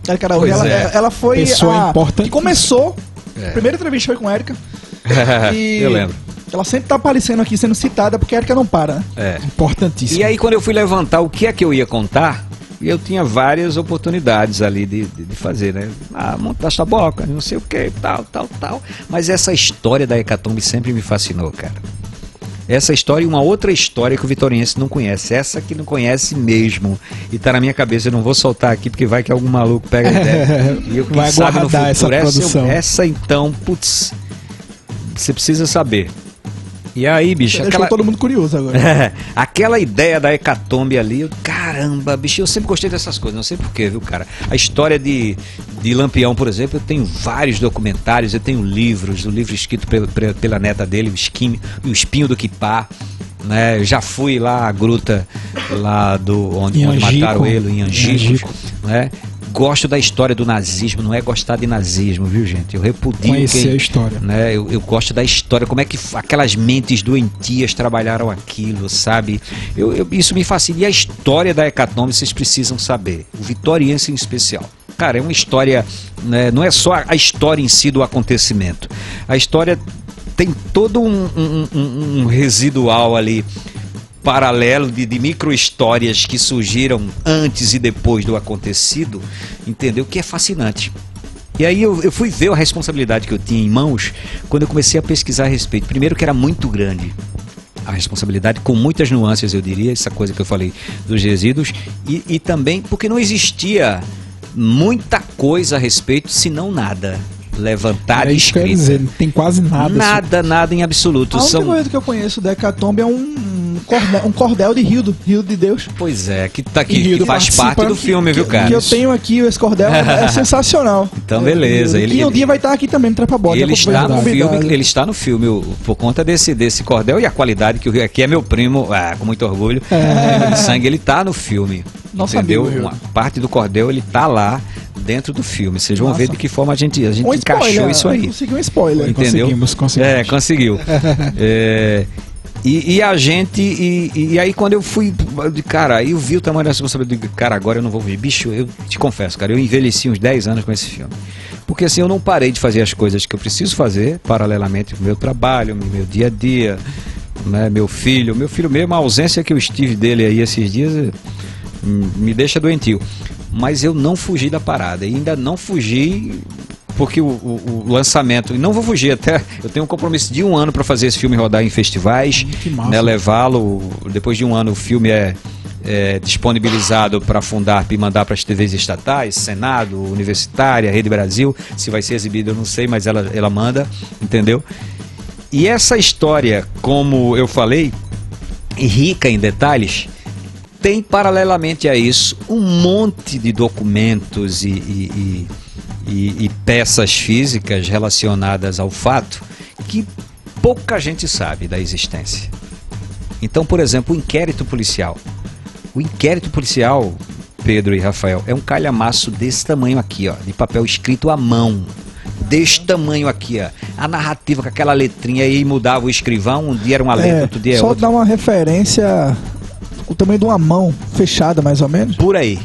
Érica Araújo, ela, é. ela foi Pessoa a que começou. É. A primeira entrevista foi com Érica. E eu lembro. Ela sempre tá aparecendo aqui sendo citada porque a Érica não para, né? É. Importantíssimo. E aí, quando eu fui levantar o que é que eu ia contar, eu tinha várias oportunidades ali de, de, de fazer, né? Ah, montar essa boca, não sei o que, tal, tal, tal. Mas essa história da Hecatombe sempre me fascinou, cara. Essa história e uma outra história que o vitoriense não conhece. Essa que não conhece mesmo. E tá na minha cabeça, eu não vou soltar aqui porque vai que algum maluco pega a ideia. E eu, quem Vai sabe no essa futuro, essa, produção. essa então, putz, você precisa saber. E aí, bicho, Deixou aquela... todo mundo curioso agora. É, aquela ideia da hecatombe ali, eu, caramba, bicho, eu sempre gostei dessas coisas, não sei porquê, viu, cara? A história de, de Lampião, por exemplo, eu tenho vários documentários, eu tenho livros, o livro escrito pela, pela- neta dele, o, Esquim, o Espinho do Quipá, né? Eu já fui lá à gruta lá do onde, onde mataram ele, em Em Angico. né? Gosto da história do nazismo, não é gostar de nazismo, viu, gente? Eu repudio Conhecer quem, a história. né? Eu, eu gosto da história, como é que aquelas mentes doentias trabalharam aquilo, sabe? Eu, eu- isso me fascina. E a história da Hecatombe vocês precisam saber. O vitoriense em especial. Cara, é uma história, né, não é só a- a história em si do acontecimento. A história tem todo um, um- um- um residual ali paralelo de, de micro-histórias que surgiram antes e depois do acontecido, entendeu? Que é fascinante. E aí eu, eu fui ver a responsabilidade que eu tinha em mãos quando eu comecei a pesquisar a respeito. Primeiro que era muito grande a responsabilidade, com muitas nuances, eu diria, essa coisa que eu falei dos resíduos, e, e também porque não existia muita coisa a respeito, se não nada. Levantar É isso que eu ia escrito. dizer, não tem quase nada. Nada, nada em absoluto. A única São... coisa que eu conheço da Hecatombe é um cordel, um cordel de rio, do, rio de Deus. Pois é, que, tá aqui, que do faz parte do que- filme, viu, cara? Que eu tenho aqui, esse cordel é sensacional. Então, beleza, E ele- que um dia vai estar aqui também no Trepa Bode. ele está no filme, ele está no filme por conta desse, desse cordel e a qualidade que o Rio aqui é meu primo, ah, com muito orgulho, primo de sangue, ele tá no filme. Nosso entendeu? amigo. Uma parte do cordel ele tá lá dentro do filme. Vocês vão Nossa. ver de que forma a gente, a gente Um encaixou spoiler, isso aí. Consegui um spoiler. Entendeu? Conseguimos, conseguimos. É, conseguiu. É, e, e a gente, e, e aí quando eu fui, cara, aí eu vi o tamanho da responsabilidade, cara, agora eu não vou ver. Bicho, eu te confesso, cara, eu envelheci uns 10 anos com esse filme. Porque assim, eu não parei de fazer as coisas que eu preciso fazer, paralelamente com o meu trabalho, meu dia a dia, né, meu filho. Meu filho mesmo, a ausência que eu estive dele aí esses dias, eh, me deixa doentio. Mas eu não fugi da parada, ainda não fugi porque o, o- o lançamento, e não vou fugir até, eu tenho um compromisso de um ano para fazer esse filme rodar em festivais, massa. né, levá-lo, depois de um ano o filme é, é disponibilizado para a Fundarp e mandar para as TVs estatais, Senado, Universitária, Rede Brasil, se vai ser exibido eu não sei, mas ela, ela manda, entendeu? E essa história, como eu falei, e rica em detalhes, tem paralelamente a isso um monte de documentos e, e- e- e- e peças físicas relacionadas ao fato que pouca gente sabe da existência. Então, por exemplo, o inquérito policial. O inquérito policial, Pedro e Rafael, é um calhamaço desse tamanho aqui, ó, de papel escrito à mão. Desse tamanho aqui, ó. A narrativa com aquela letrinha aí mudava o escrivão, um dia era uma letra, É, outro dia é só outra. dar uma referência, o tamanho de uma mão fechada, mais ou menos. Por aí.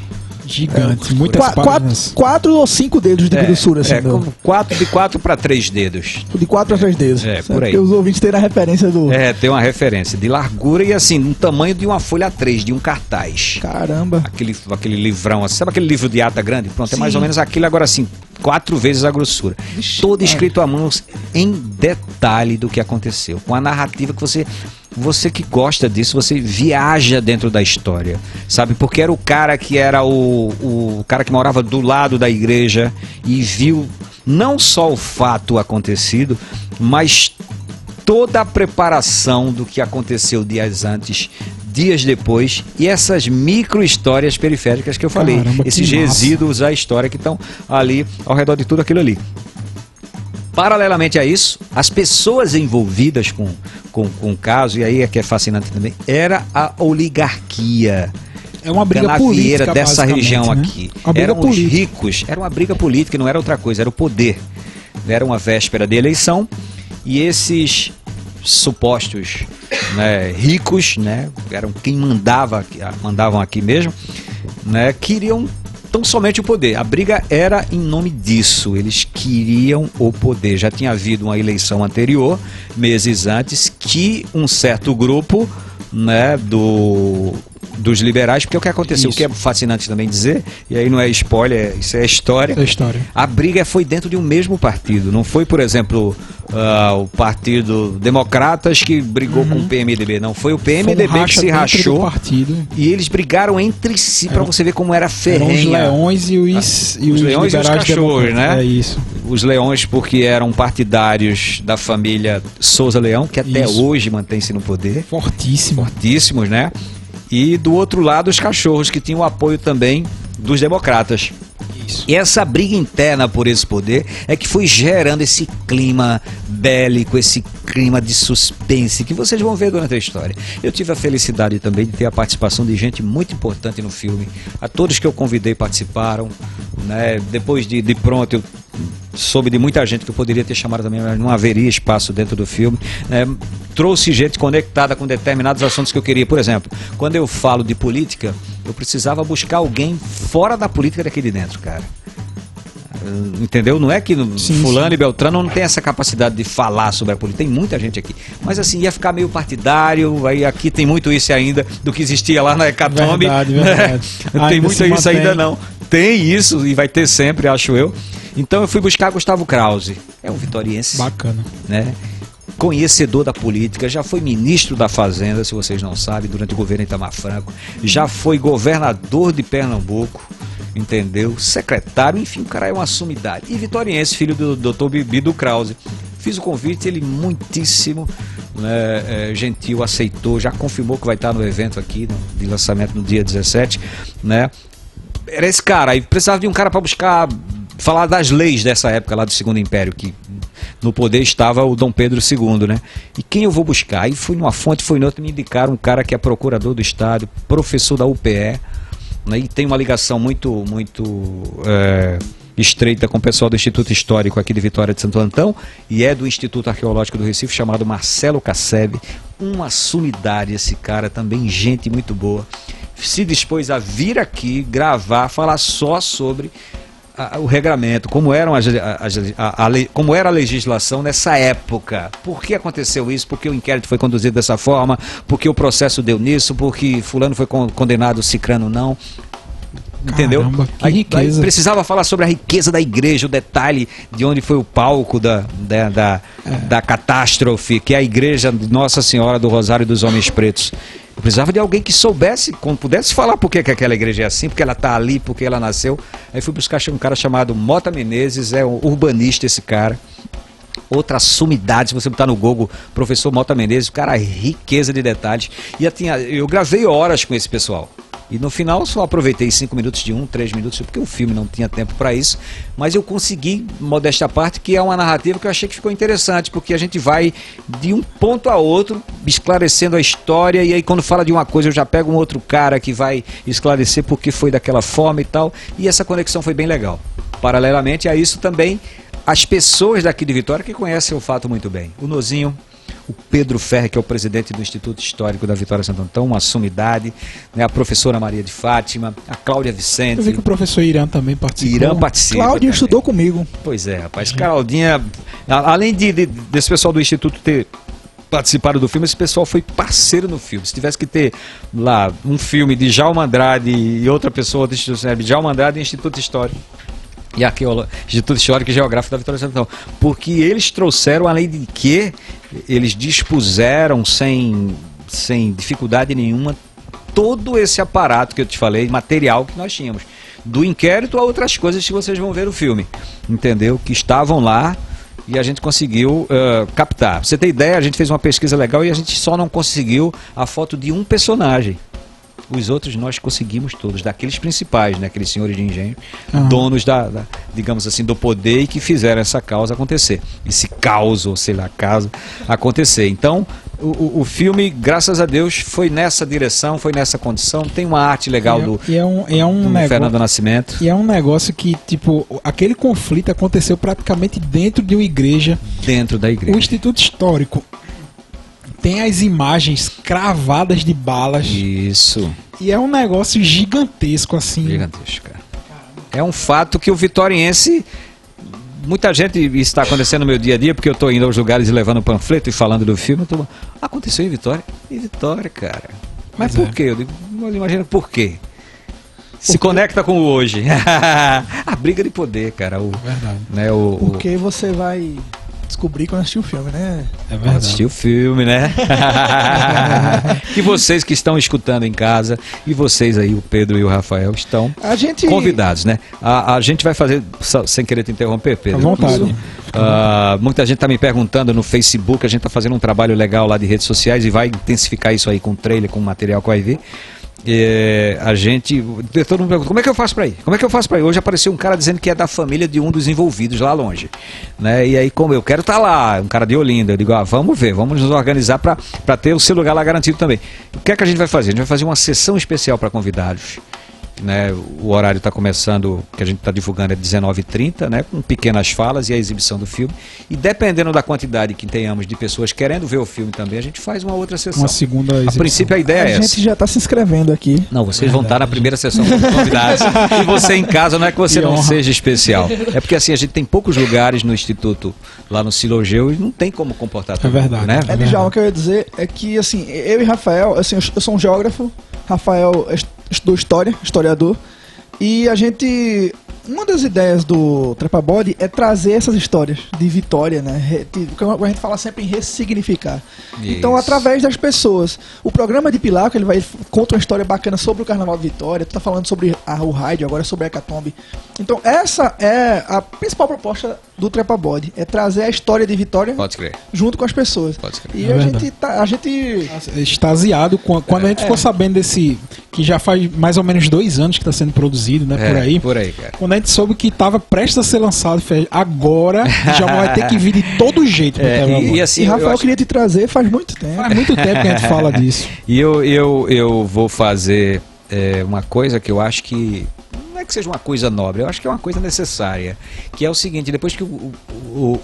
Gigante, muitas Qua- páginas. quatro, quatro ou cinco dedos de grossura, assim. é, como quatro, de quatro para três dedos. De quatro a três dedos. É, Sabe? por aí. Porque os ouvintes terem a referência do. É, tem uma referência de largura e assim, um tamanho de uma folha A3, de um cartaz. Caramba. Aquele, aquele livrão, assim, sabe aquele livro de ata grande? Pronto, é mais Sim. ou menos aquilo, agora assim, quatro vezes a grossura. Vixe, Todo é. escrito à mão em detalhe do que aconteceu. Com a narrativa que você. Você que gosta disso, você viaja dentro da história, sabe? Porque era o cara que era o, o cara que morava do lado da igreja e viu não só o fato acontecido, mas toda a preparação do que aconteceu dias antes, dias depois e essas micro histórias periféricas que eu falei, Caramba, esses resíduos da história que estão ali ao redor de tudo aquilo ali. Paralelamente a isso, as pessoas envolvidas com, com, com o caso, e aí é que é fascinante também, era a oligarquia É uma briga política dessa região né? aqui. Eram os política. ricos, era uma briga política, não era outra coisa, era o poder. Era uma véspera de eleição e esses supostos né, ricos, né, eram quem mandava, mandavam aqui mesmo, né, queriam tão somente o poder. A briga era em nome disso. Eles queriam o poder. Já tinha havido uma eleição anterior, meses antes, que um certo grupo, né, do dos liberais, porque o que aconteceu, Isso. o que é fascinante também dizer, e aí não é spoiler, isso é história. É a história. A briga foi dentro de um mesmo partido. Não foi, por exemplo, ah, o Partido Democratas que brigou com o PMDB. Não foi o Foi um PMDB que se rachou. partido. E eles brigaram entre si para você ver como era Eram os ferrenha. leões e os, e os os, leões e os cachorros, né? É isso. Os leões porque eram partidários da família Souza Leão, que até Isso. hoje mantém-se no poder. Fortíssimo. Fortíssimos, né? E do outro lado, os cachorros, que tinham o apoio também dos democratas. E essa briga interna por esse poder é que foi gerando esse clima bélico, esse clima de suspense que vocês vão ver durante a história. Eu tive a felicidade também de ter a participação de gente muito importante no filme. A todos que eu convidei participaram. Né? Depois de, de pronto, eu soube de muita gente que eu poderia ter chamado também, mas não haveria espaço dentro do filme. né? trouxe gente conectada com determinados assuntos que eu queria. Por exemplo, quando eu falo de política, eu precisava buscar alguém fora da política daqui de dentro, cara. Uh, Entendeu? Não é que Sim, fulano sim. e Beltrano não tem essa capacidade de falar sobre a política. Tem muita gente aqui. Mas assim, ia ficar meio partidário. Aí aqui tem muito isso ainda do que existia lá na Hecatombe. Verdade, verdade. tem Ainda muito isso ainda mantém. não. Tem isso e vai ter sempre, acho eu. Então eu fui buscar Gustavo Krause. É um vitoriense, Bacana. né? Conhecedor da política, já foi ministro da Fazenda, se vocês não sabem, durante o governo Itamar Franco, já foi governador de Pernambuco, entendeu? Secretário, enfim, o cara é uma sumidade. E vitoriense, filho do Dr. Bido Krause. Fiz o convite, ele muitíssimo né, é, gentil, aceitou, já confirmou que vai estar no evento aqui no, de lançamento no dia 17, né? Era esse cara, aí precisava de um cara para buscar falar das leis dessa época lá do Segundo Império, que no poder estava o Dom Pedro II, né? E quem eu vou buscar? Aí fui numa fonte, fui noutra, me indicaram um cara que é procurador do Estado, professor da UPE, né? e tem uma ligação muito, muito é, estreita com o pessoal do Instituto Histórico aqui de Vitória de Santo Antão e é do Instituto Arqueológico do Recife, chamado Marcelo Casseb. Uma sumidade esse cara, também gente muito boa. Se dispôs a vir aqui gravar, falar só sobre a- o regramento, como, eram as, a- a como era a legislação nessa época. Por que aconteceu isso? Por que o inquérito foi conduzido dessa forma? Por que o processo deu nisso? Por que fulano foi con- condenado, cicrano não? Entendeu? Caramba, Aí- aí precisava falar sobre a riqueza da igreja, o detalhe de onde foi o palco da, da, da, É. da catástrofe, que é a igreja de Nossa Senhora do Rosário dos Homens Pretos. Eu precisava de alguém que soubesse, quando pudesse falar por que, que aquela igreja é assim, porque ela está ali, porque ela nasceu. Aí fui buscar um cara chamado Mota Menezes, é um urbanista esse cara. Outra sumidade, se você botar no Google, professor Mota Menezes, cara, riqueza de detalhes. E eu, tinha, eu gravei horas com esse pessoal. E no final só aproveitei cinco minutos de um, três minutos, porque o filme não tinha tempo para isso. Mas eu consegui, modéstia à parte, que é uma narrativa que eu achei que ficou interessante, porque a gente vai de um ponto a outro, esclarecendo a história, e aí quando fala de uma coisa eu já pego um outro cara que vai esclarecer porque foi daquela forma e tal. E essa conexão foi bem legal. Paralelamente a isso também, as pessoas daqui de Vitória que conhecem o fato muito bem. O Nozinho, o Pedro Ferre, que é o presidente do Instituto Histórico da Vitória Santo Antão, uma sumidade, né? a professora Maria de Fátima, a Cláudia Eu Vicente, vi que o professor Irã também participou. Irã participa. Cláudio também. estudou comigo. Pois é, rapaz. Claudinha, além de, de- desse pessoal do Instituto ter participado do filme, esse pessoal foi parceiro no filme. Se tivesse que ter lá um filme de Djalma Andrade e outra pessoa do Instituto Histórico, Djalma Andrade e Instituto Histórico. E Arqueolo... Instituto Histórico e Geográfico da Vitória Antão. Porque eles trouxeram, além de que eles dispuseram sem, sem dificuldade nenhuma todo esse aparato que eu te falei, material que nós tínhamos. Do inquérito a outras coisas que vocês vão ver no filme. Entendeu? Que estavam lá e a gente conseguiu eh, captar. Pra você ter ideia, a gente fez uma pesquisa legal e a gente só não conseguiu a foto de um personagem. Os outros nós conseguimos todos, daqueles principais, né? aqueles senhores de engenho, Aham. donos da, da, digamos assim, do poder e que fizeram essa causa acontecer. Esse caos, ou sei lá, caso acontecer. Então, o, o- o filme, graças a Deus, foi nessa direção, foi nessa condição. Tem uma arte legal é- do, é um, é um do negócio. Fernando Nascimento. E é um negócio que, tipo, aquele conflito aconteceu praticamente dentro de uma igreja. Dentro da O igreja. Instituto Histórico tem as imagens cravadas de balas. Isso. E é um negócio gigantesco, assim. Gigantesco, cara. É um fato que o vitoriense. Muita gente, está acontecendo no meu dia a dia, porque eu estou indo aos lugares e levando panfleto e falando do filme. Tô, aconteceu em Vitória? Em Vitória, cara. Mas Pois por é. quê? Eu digo, imagina por quê? Se conecta com o hoje. a briga de poder, cara. O, Verdade. né, o, o- Porque você vai descobrir quando assistir o filme, né? É Quando verdade. assistir o filme, né? e vocês que estão escutando em casa, e vocês aí, o Pedro e o Rafael, estão A gente. convidados, né? A, a gente vai fazer, sem querer te interromper, Pedro. À vontade. Ah, muita gente está me perguntando no Facebook, a gente está fazendo um trabalho legal lá de redes sociais e vai intensificar isso aí com trailer, com material que vai vir. É, a gente. Todo mundo pergunta, como é que eu faço para ir? Como é que eu faço para ir? Hoje apareceu um cara dizendo que é da família de um dos envolvidos lá longe. Né? E aí, como eu quero estar lá, um cara de Olinda, eu digo, ah, vamos ver, vamos nos organizar para ter o seu lugar lá garantido também. O que é que a gente vai fazer? A gente vai fazer uma sessão especial para convidados né, o horário está começando, que a gente está divulgando é 19h30, né, com pequenas falas e a exibição do filme. E dependendo da quantidade que tenhamos de pessoas querendo ver o filme também, a gente faz uma outra sessão. Uma segunda A exibição. princípio a ideia A é essa. gente já está se inscrevendo aqui. Não, vocês vão estar na primeira sessão convidados. e você em casa não é que você Que não honra. seja especial. É porque assim, a gente tem poucos lugares no Instituto, lá no Silogeu, e não tem como comportar todo mundo, verdade. né? É, verdade. Djalma, o que eu ia dizer é que, assim, eu e Rafael, assim, eu sou um geógrafo, Rafael est- estudou história, historiador, e a gente uma das ideias do Trepa Body é trazer essas histórias de vitória, né? Como a gente fala sempre em ressignificar. Então, Isso. através das pessoas. O programa de Pilar, que ele vai conta uma história bacana sobre o Carnaval de Vitória, tu tá falando sobre a, o rádio, agora sobre a Hecatombe. Então, essa é a principal proposta do Trepa Body, é trazer a história de Vitória Pode crer. junto com as pessoas. Pode crer. E É a gente tá, a gente extasiado com- quando a gente ficou sabendo desse que já faz mais ou menos dois anos que está sendo produzido, né, por É, aí. Por aí, cara. Quando a gente soube que estava prestes a ser lançado, fez, agora já vai ter que vir de todo jeito. É, e, e assim, e eu Rafael acho- queria te trazer faz muito tempo. Faz muito tempo que a gente fala disso. E eu, eu, eu vou fazer é, uma coisa que eu acho que. Não é que seja uma coisa nobre, eu acho que é uma coisa necessária. Que é o seguinte, depois que o, o,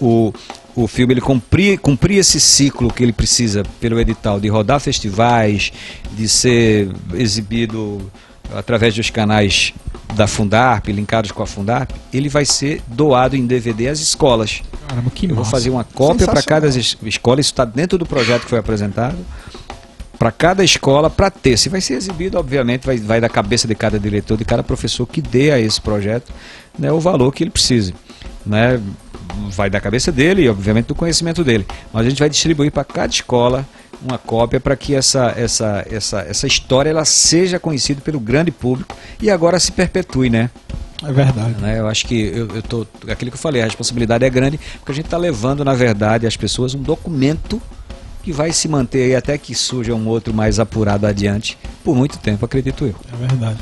o, o filme ele cumprir, cumprir esse ciclo que ele precisa pelo edital de rodar festivais, de ser exibido através dos canais da Fundarp, linkados com a Fundarp, ele vai ser doado em DVD às escolas. Caramba, que Eu vou massa. fazer uma cópia para cada es- escola, isso está dentro do projeto que foi apresentado. Para cada escola, para ter. Se vai ser exibido, obviamente, vai, vai da cabeça de cada diretor, de cada professor que dê a esse projeto né, o valor que ele precise. Né? Vai da cabeça dele e, obviamente, do conhecimento dele. Mas a gente vai distribuir para cada escola uma cópia para que essa, essa, essa, essa história ela seja conhecida pelo grande público e agora se perpetue, né? É verdade. né? Eu acho que eu, eu tô. Aquilo que eu falei, a responsabilidade é grande, porque a gente está levando, na verdade, às pessoas um documento que vai se manter aí até que surja um outro mais apurado adiante, por muito tempo, acredito eu. É verdade.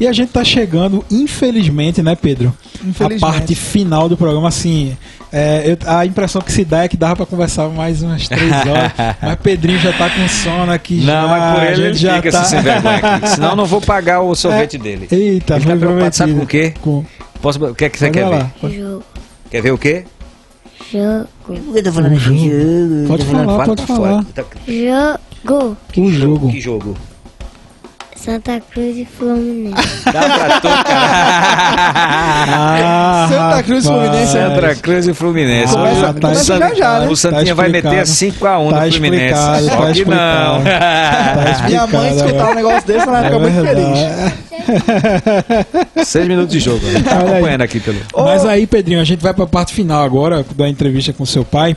E a gente tá chegando, infelizmente, né, Pedro? Infelizmente. A parte final do programa, assim. é, eu- a impressão que se dá é que dava pra conversar mais umas três horas. mas Pedrinho já tá com sono aqui. já, não, mas por ele gente ele já fica tá... se sem vergonha aqui. Senão eu não vou pagar o sorvete dele. Eita, Ele foi tá preocupado, sabe com o quê? Com... Posso, o que é que você Pode quer lá. ver? Jogo. Quer ver o quê? Jogo. Eu tô falando jogo. jogo. Pode falar, fala pode falar. Tá- Jogo. o jogo. Que jogo? Santa Cruz e Fluminense. Dá pra tu, cara. Ah, Santa Cruz e. Fluminense, Santa Cruz e Fluminense. Começa- O- começa o San- já já, né? O Santinha Tá vai meter explicado. 5x1 Tá no Fluminense. explicado, Só tá que não. Tá Minha mãe escutar um negócio desse, ela É fica muito verdade. feliz. Seis minutos de jogo. né? Tá acompanhando aqui pelo. Mas aí, Pedrinho, a gente vai pra parte final agora da entrevista com seu pai.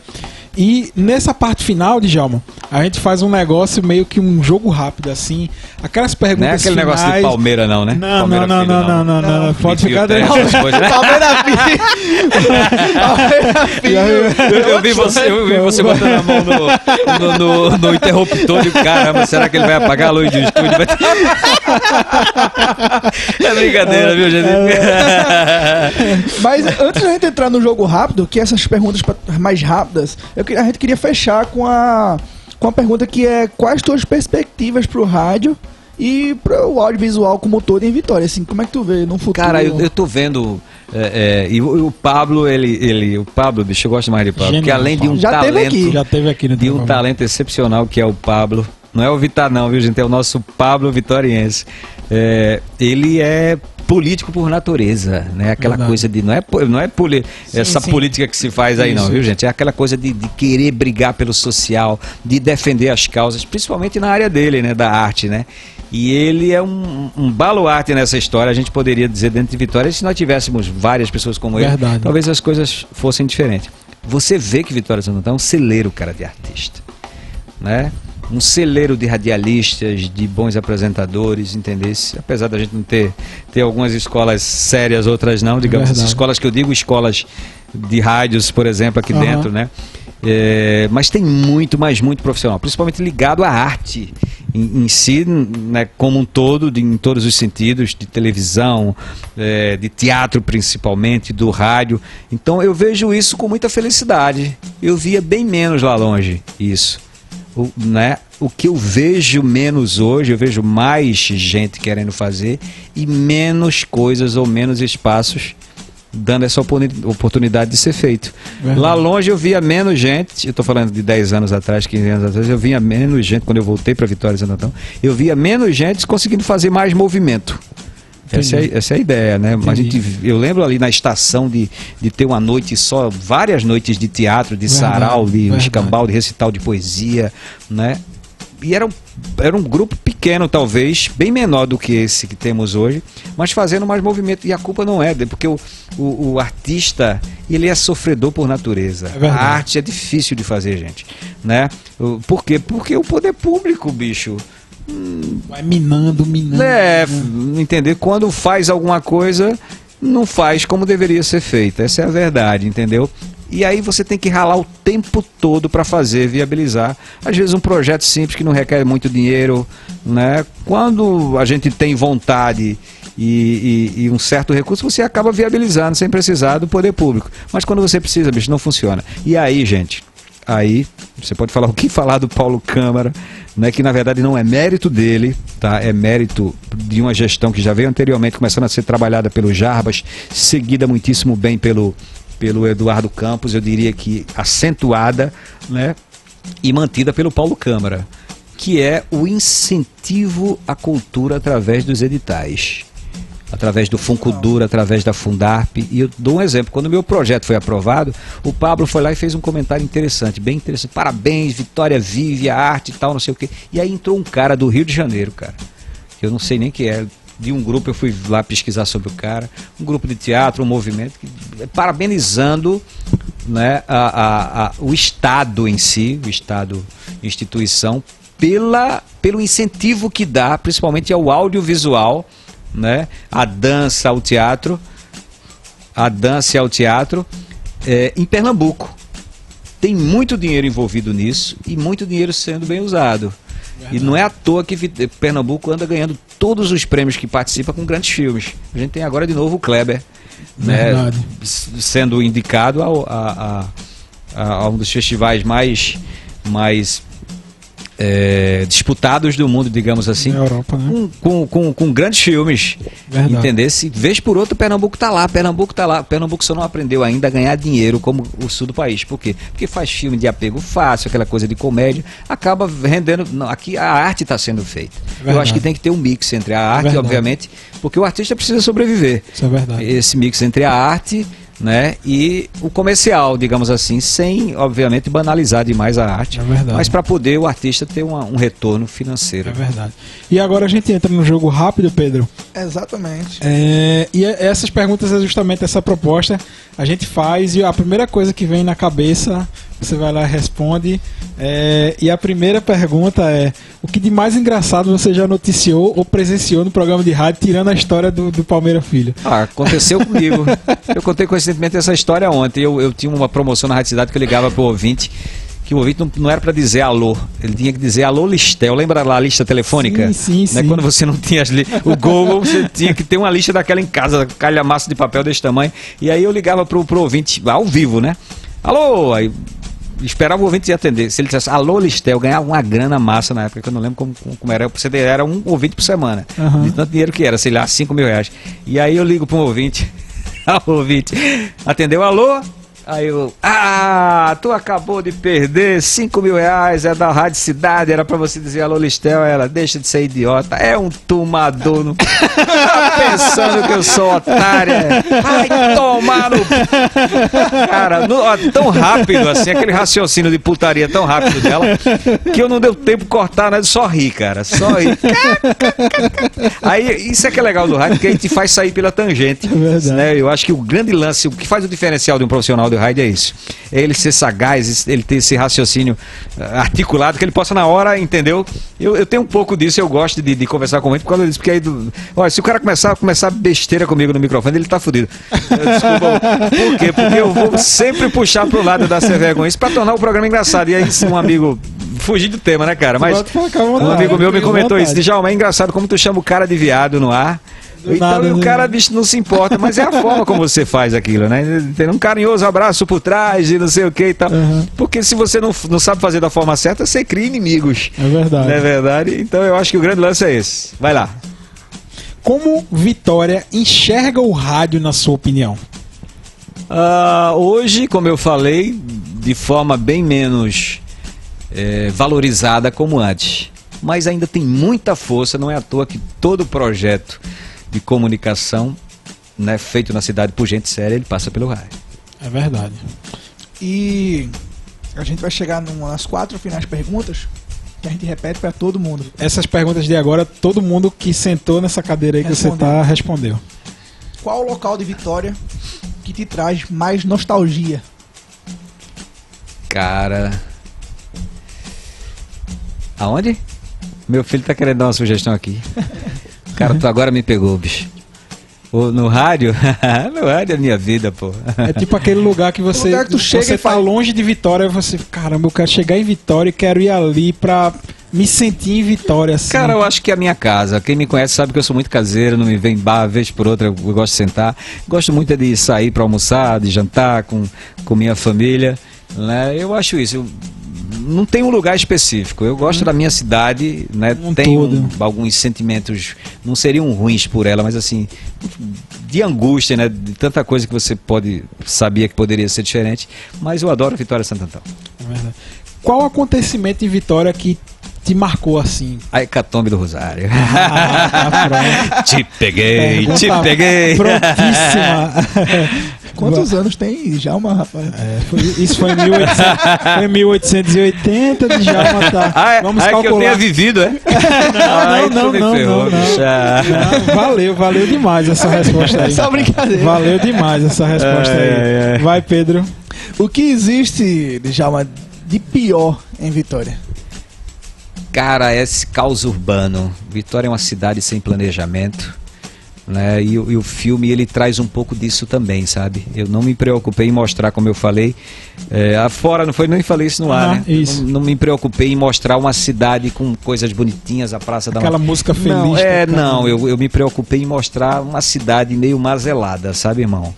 E nessa parte final, Djalma, a gente faz um negócio meio que um jogo rápido, assim. Aquelas Não é perguntas aquele negócio de finais- Palmeira, não, né? Não, não, não, filho, não, não, não, não, Pode ficar dentro. né? Palmeira Filho. Eu, vi você, eu vi você botando a mão no, no, no- no interruptor e caramba, será que ele vai apagar a luz do estúdio? Vai- É brincadeira, viu, gente? Mas antes da gente entrar no jogo rápido, que essas perguntas mais rápidas, eu a gente queria fechar com a, com a pergunta que é quais tuas perspectivas pro rádio e pro audiovisual como todo em Vitória, assim, como é que tu vê no futuro? Cara, eu, eu tô vendo. é, é, e o, o Pablo, ele, ele. O Pablo, bicho, eu gosto mais de Pablo. Genial, Porque além de um. Já teve talento. aqui. Já teve aqui no de um talento excepcional que é o Pablo. Não é o Vitar, não, viu, gente? É o nosso Pablo Vitoriense. É, ele é político por natureza, né? Aquela Verdade. coisa de. Não é, não é poli, essa sim. política que se faz aí, não, Isso. viu, gente? É aquela coisa de, de querer brigar pelo social, de defender as causas, principalmente na área dele, né? Da arte, né? E ele é um, um baluarte nessa história, a gente poderia dizer dentro de Vitória, se nós tivéssemos várias pessoas como ele, Verdade. talvez as coisas fossem diferentes. Você vê que Vitória Santo Antão é um celeiro, cara, de artista né? Um celeiro de radialistas, de bons apresentadores, entendesse? Apesar da gente não ter, ter algumas escolas sérias, outras não, digamos, as escolas que eu digo, escolas de rádios, por exemplo, aqui Aham. dentro, né? É, mas tem muito, mas muito profissional, principalmente ligado à arte em, em si, né, como um todo, de- em todos os sentidos, de televisão, é, de teatro principalmente, do rádio. Então eu vejo isso com muita felicidade. Eu via bem menos lá longe isso. O, né, o que eu vejo menos hoje, eu vejo mais gente querendo fazer e menos coisas ou menos espaços dando essa opor- oportunidade de ser feito. Verdade. Lá longe eu via menos gente, eu estou falando de 10 anos atrás, 15 anos atrás, eu via menos gente, quando eu voltei para Vitória Santo Antão, eu via menos gente conseguindo fazer mais movimento. Essa é, essa é a ideia, né? Mas a gente, eu lembro ali na estação de, de ter uma noite só, várias noites de teatro, de Verdade, sarau, de verdade. escambau, de recital de poesia, né? e era um, era um grupo pequeno, talvez, bem menor do que esse que temos hoje, mas fazendo mais movimento. E a culpa não é, porque o, o, o artista, ele é sofredor por natureza. É a arte é difícil de fazer, gente. Né? Por quê? Porque o poder público, bicho. Vai minando, minando. É, entender quando faz alguma coisa, não faz como deveria ser feita. Essa é a verdade, entendeu? E aí você tem que ralar o tempo todo para fazer, viabilizar. Às vezes um projeto simples que não requer muito dinheiro, né? Quando a gente tem vontade e, e- e um certo recurso, você acaba viabilizando sem precisar do poder público. Mas quando você precisa, bicho, não funciona. E aí, gente, aí você pode falar o que falar do Paulo Câmara, né, que na verdade não é mérito dele, tá? É mérito de uma gestão que já veio anteriormente, começando a ser trabalhada pelo Jarbas, seguida muitíssimo bem pelo, pelo Eduardo Campos, eu diria que acentuada, né? E mantida pelo Paulo Câmara, que é o incentivo à cultura através dos editais através do Funcultura, através da Fundarp. E eu dou um exemplo. Quando o meu projeto foi aprovado, o Pablo foi lá e fez um comentário interessante, bem interessante. Parabéns, Vitória vive a arte e tal, não sei o quê. E aí entrou um cara do Rio de Janeiro, cara. que Eu não sei nem quem é. De um grupo, eu fui lá pesquisar sobre o cara. Um grupo de teatro, um movimento, que- parabenizando né, a- a- a- o Estado em si, o Estado instituição, pela, pelo incentivo que dá, principalmente ao audiovisual, né, a dança, ao teatro, a dança ao teatro, é, em Pernambuco. Tem muito dinheiro envolvido nisso e muito dinheiro sendo bem usado. E não é à toa que Pernambuco anda ganhando todos os prêmios que participa com grandes filmes. A gente tem agora de novo o Kleber, né, Verdade. sendo indicado ao- a, a- a- a um dos festivais mais, mais é, disputados do mundo, digamos assim. Europa, né? Com, com, com, com grandes filmes. Verdade. Entendesse? Vez por outra, Pernambuco tá lá, Pernambuco tá lá. Pernambuco só não aprendeu ainda a ganhar dinheiro como o sul do país. Por quê? Porque faz filme de apego fácil, aquela coisa de comédia, acaba rendendo. Não, aqui a arte está sendo feita. Eu Verdade. acho que tem que ter um mix entre a arte, verdade. obviamente, porque o artista precisa sobreviver. Isso é verdade. Esse mix entre a arte. Né? E o comercial, digamos assim, sem, obviamente, banalizar demais a arte, É verdade. mas para poder o artista ter uma- um retorno financeiro. É verdade. E agora a gente entra no jogo rápido, Pedro. Exatamente. É, e é- essas perguntas é justamente essa proposta. A gente faz e a primeira coisa que vem na cabeça, você vai lá e responde. É, e a primeira pergunta é: o que de mais engraçado você já noticiou ou presenciou no programa de rádio, tirando a história do, do Palmeira Filho? Ah, aconteceu comigo. Eu contei coincidentemente essa história ontem. Eu, eu tinha uma promoção na Rádio Cidade que eu ligava pro ouvinte, que o ouvinte não, não era para dizer alô, ele tinha que dizer alô Listel. Lembra lá a lista telefônica? Sim, sim, Né? sim. Quando você não tinha as li- o Google, você tinha que ter uma lista daquela em casa, calhamaço de papel desse tamanho. E aí eu ligava pro, pro ouvinte ao vivo, né? Alô! Aí esperava o ouvinte atender. Se ele dissesse alô Listel, eu ganhava uma grana massa na época, que eu não lembro como, como- era. Você era um ouvinte por semana. Aham. De tanto dinheiro que era, sei lá, 5 mil reais. E aí eu ligo para um ouvinte. o ouvinte atendeu, alô? Aí eu, ah, tu acabou de perder 5 mil reais, é da Rádio Cidade, era pra você dizer alô Listel, ela, deixa de ser idiota, é um tomador, no... tá pensando que eu sou otária, vai tomar no... Cara, no- ó, tão rápido assim, aquele raciocínio de putaria tão rápido dela, que eu não deu tempo de cortar, né, só rir, cara, só rir. Aí, isso é que é legal do rádio, que a gente faz sair pela tangente. É né? Eu acho que o grande lance, o que faz o diferencial de um profissional do rádio é isso. É ele ser sagaz, ele ter esse raciocínio ah, articulado, que ele possa na hora, entendeu? Eu, eu tenho um pouco disso, eu gosto de, de conversar com ele por causa disso, porque aí, do- olha, se o cara começar, começar besteira comigo no microfone, ele tá fudido. Eh, Desculpa, por quê? Porque eu vou sempre puxar pro lado da ser vergonha, isso pra tornar o programa engraçado. E aí, um amigo fugir do tema, né, cara? Mas um amigo meu me comentou isso. Djalma, é engraçado como tu chama o cara de viado no ar. Do então nada, o né? cara, bicho, não se importa, mas é a forma como você faz aquilo, né? Tem um carinhoso abraço por trás e não sei o que e tal. Uhum. Porque se você não, não sabe fazer da forma certa, você cria inimigos. É verdade. Não é verdade? Então eu acho que o grande lance é esse. Vai lá. Como Vitória enxerga o rádio, na sua opinião? Ah, hoje, como eu falei, de forma bem menos eh, valorizada como antes. Mas ainda tem muita força, não é à toa que todo projeto de comunicação né, feito na cidade por gente séria, ele passa pelo rádio. É verdade. E a gente vai chegar nas quatro finais perguntas. Que a gente repete pra todo mundo. Essas perguntas de agora, todo mundo que sentou nessa cadeira aí que você Respondeu. tá respondeu. Qual o local de Vitória que te traz mais nostalgia? Cara. Aonde? Meu filho tá querendo dar uma sugestão aqui. Cara, tu agora me pegou, bicho. No rádio? no rádio é minha vida, pô. É tipo aquele lugar que você, lugar que tu chega você e tá faz- longe de Vitória e você, caramba, eu quero chegar em Vitória e quero ir ali pra me sentir em Vitória, assim. Cara, eu acho que é a minha casa. Quem me conhece sabe que eu sou muito caseiro, não me vem bar vez por outra, eu gosto de sentar. Gosto muito é de sair para almoçar, de jantar com, com minha família. Né? Eu acho isso. Eu não tem um lugar específico. Eu gosto da minha cidade, né? Um Tenho todo. alguns sentimentos, não seriam ruins por ela, mas assim, de angústia, né? De tanta coisa que você pode sabia que poderia ser diferente. Mas eu adoro Vitória Santo Antão. É verdade. Qual acontecimento em Vitória que te marcou assim? A Hecatombe do Rosário. Ah, tá te peguei, te peguei. Prontíssima. Quantos anos tem Djalma, rapaz? É, foi- isso foi em 1800, foi em 1880, de Djalma tá. Ah, é, Vamos ah, é que eu calcular. tenha vivido, é? não, não, não, não, não. Não, valeu, valeu demais essa resposta aí. É só brincadeira. Valeu demais essa resposta aí. ai. Vai, Pedro. O que existe, Djalma, de pior em Vitória? Cara, esse caos urbano. Vitória é uma cidade sem planejamento. Né? E, o- e o filme ele traz um pouco disso também, sabe? Eu não me preocupei em mostrar, como eu falei, é, afora, não foi nem falei isso no ar, Ah, né? isso. Não, não me preocupei em mostrar uma cidade com coisas bonitinhas, a Praça da Aquela música feliz. Não, é, não, eu, eu me preocupei em mostrar uma cidade meio mazelada, sabe, irmão?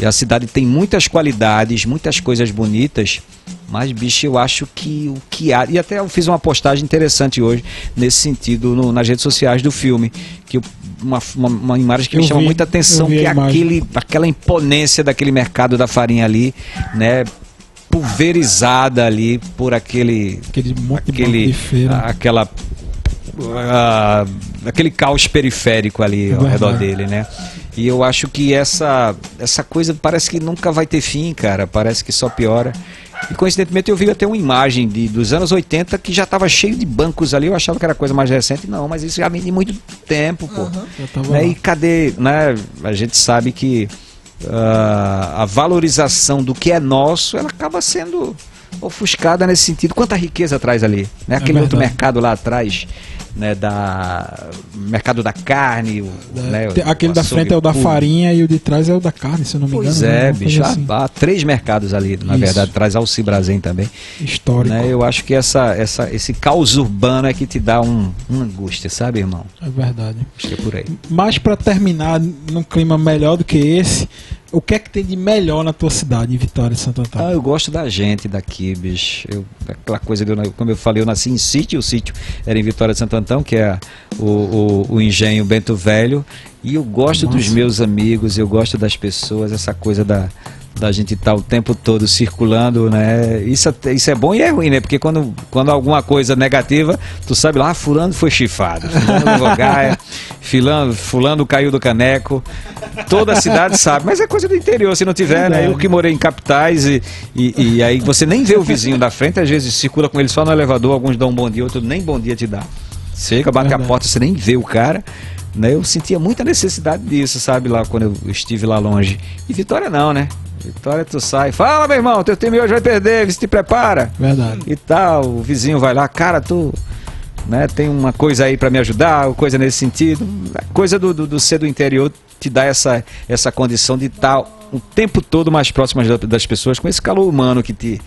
E a cidade tem muitas qualidades, muitas coisas bonitas, mas, bicho, eu acho que o que há. E até eu fiz uma postagem interessante hoje, nesse sentido, no- nas redes sociais do filme, que eu- uma, uma, uma imagem que me Eu chama vi, muita atenção, que é aquele, aquela imponência daquele mercado da farinha ali, né? Pulverizada ali por aquele Aquele aquele aquela ah, aquele caos periférico ali ao Verdade. redor dele, né? E eu acho que essa essa coisa parece que nunca vai ter fim, cara. Parece que só piora. E coincidentemente eu vi até uma imagem de, dos anos 80 que já estava cheio de bancos ali. Eu achava que era coisa mais recente. Não, mas isso já vem de muito tempo, pô. Tava Né? E cadê, né? A gente sabe que ah, a valorização do que é nosso, ela acaba sendo ofuscada nesse sentido. Quanta riqueza traz ali, né? Aquele outro verdade. mercado lá atrás, né? Da mercado da carne, o, né? Tem- Aquele o da frente é o da público. farinha e o de trás é o da carne, se eu não me engano. Pois né? é, coisa bicho. assim. Há, há três mercados ali, na Isso. verdade, traz Alcibrazen também. Histórico. Né? Eu acho que essa, essa, esse caos urbano é que te dá um, uma angústia, sabe, irmão? É verdade. Acho que é por aí. Mas pra terminar num clima melhor do que esse, o que é que tem de melhor na tua cidade, em Vitória de Santo Ah, Antônio? eu gosto da gente daqui, bicho. Eu, aquela coisa eu, como eu falei, eu nasci em sítio, o sítio era em Vitória de Santo Antão, que é o, o, o engenho Bento Velho. E eu gosto dos Nossa. meus amigos, eu gosto das pessoas, essa coisa da, da gente estar o tempo todo circulando, né? Isso, isso é bom e é ruim, né? Porque quando, quando alguma coisa negativa, tu sabe lá, ah, fulano foi chifado, fulano levou gaia, fulano, fulano caiu do caneco. Toda a cidade sabe, mas é coisa do interior, se não tiver, né? Eu que morei em capitais e, e, e aí você nem vê o vizinho da frente, às vezes circula com ele só no elevador, alguns dão um bom dia, outros nem bom dia te dá. Chega, bate Verdade. a porta, você nem vê o cara. Né? Eu sentia muita necessidade disso, sabe, lá quando eu estive lá longe. E Vitória não, né? Vitória tu sai, fala meu irmão, teu time hoje vai perder, se te prepara Verdade. e tal. O vizinho vai lá, cara, tu né, tem uma coisa aí pra me ajudar, coisa nesse sentido. A coisa do, do, do ser do interior te dá essa, essa condição de estar o tempo todo mais próximo das- das pessoas, com esse calor humano que te,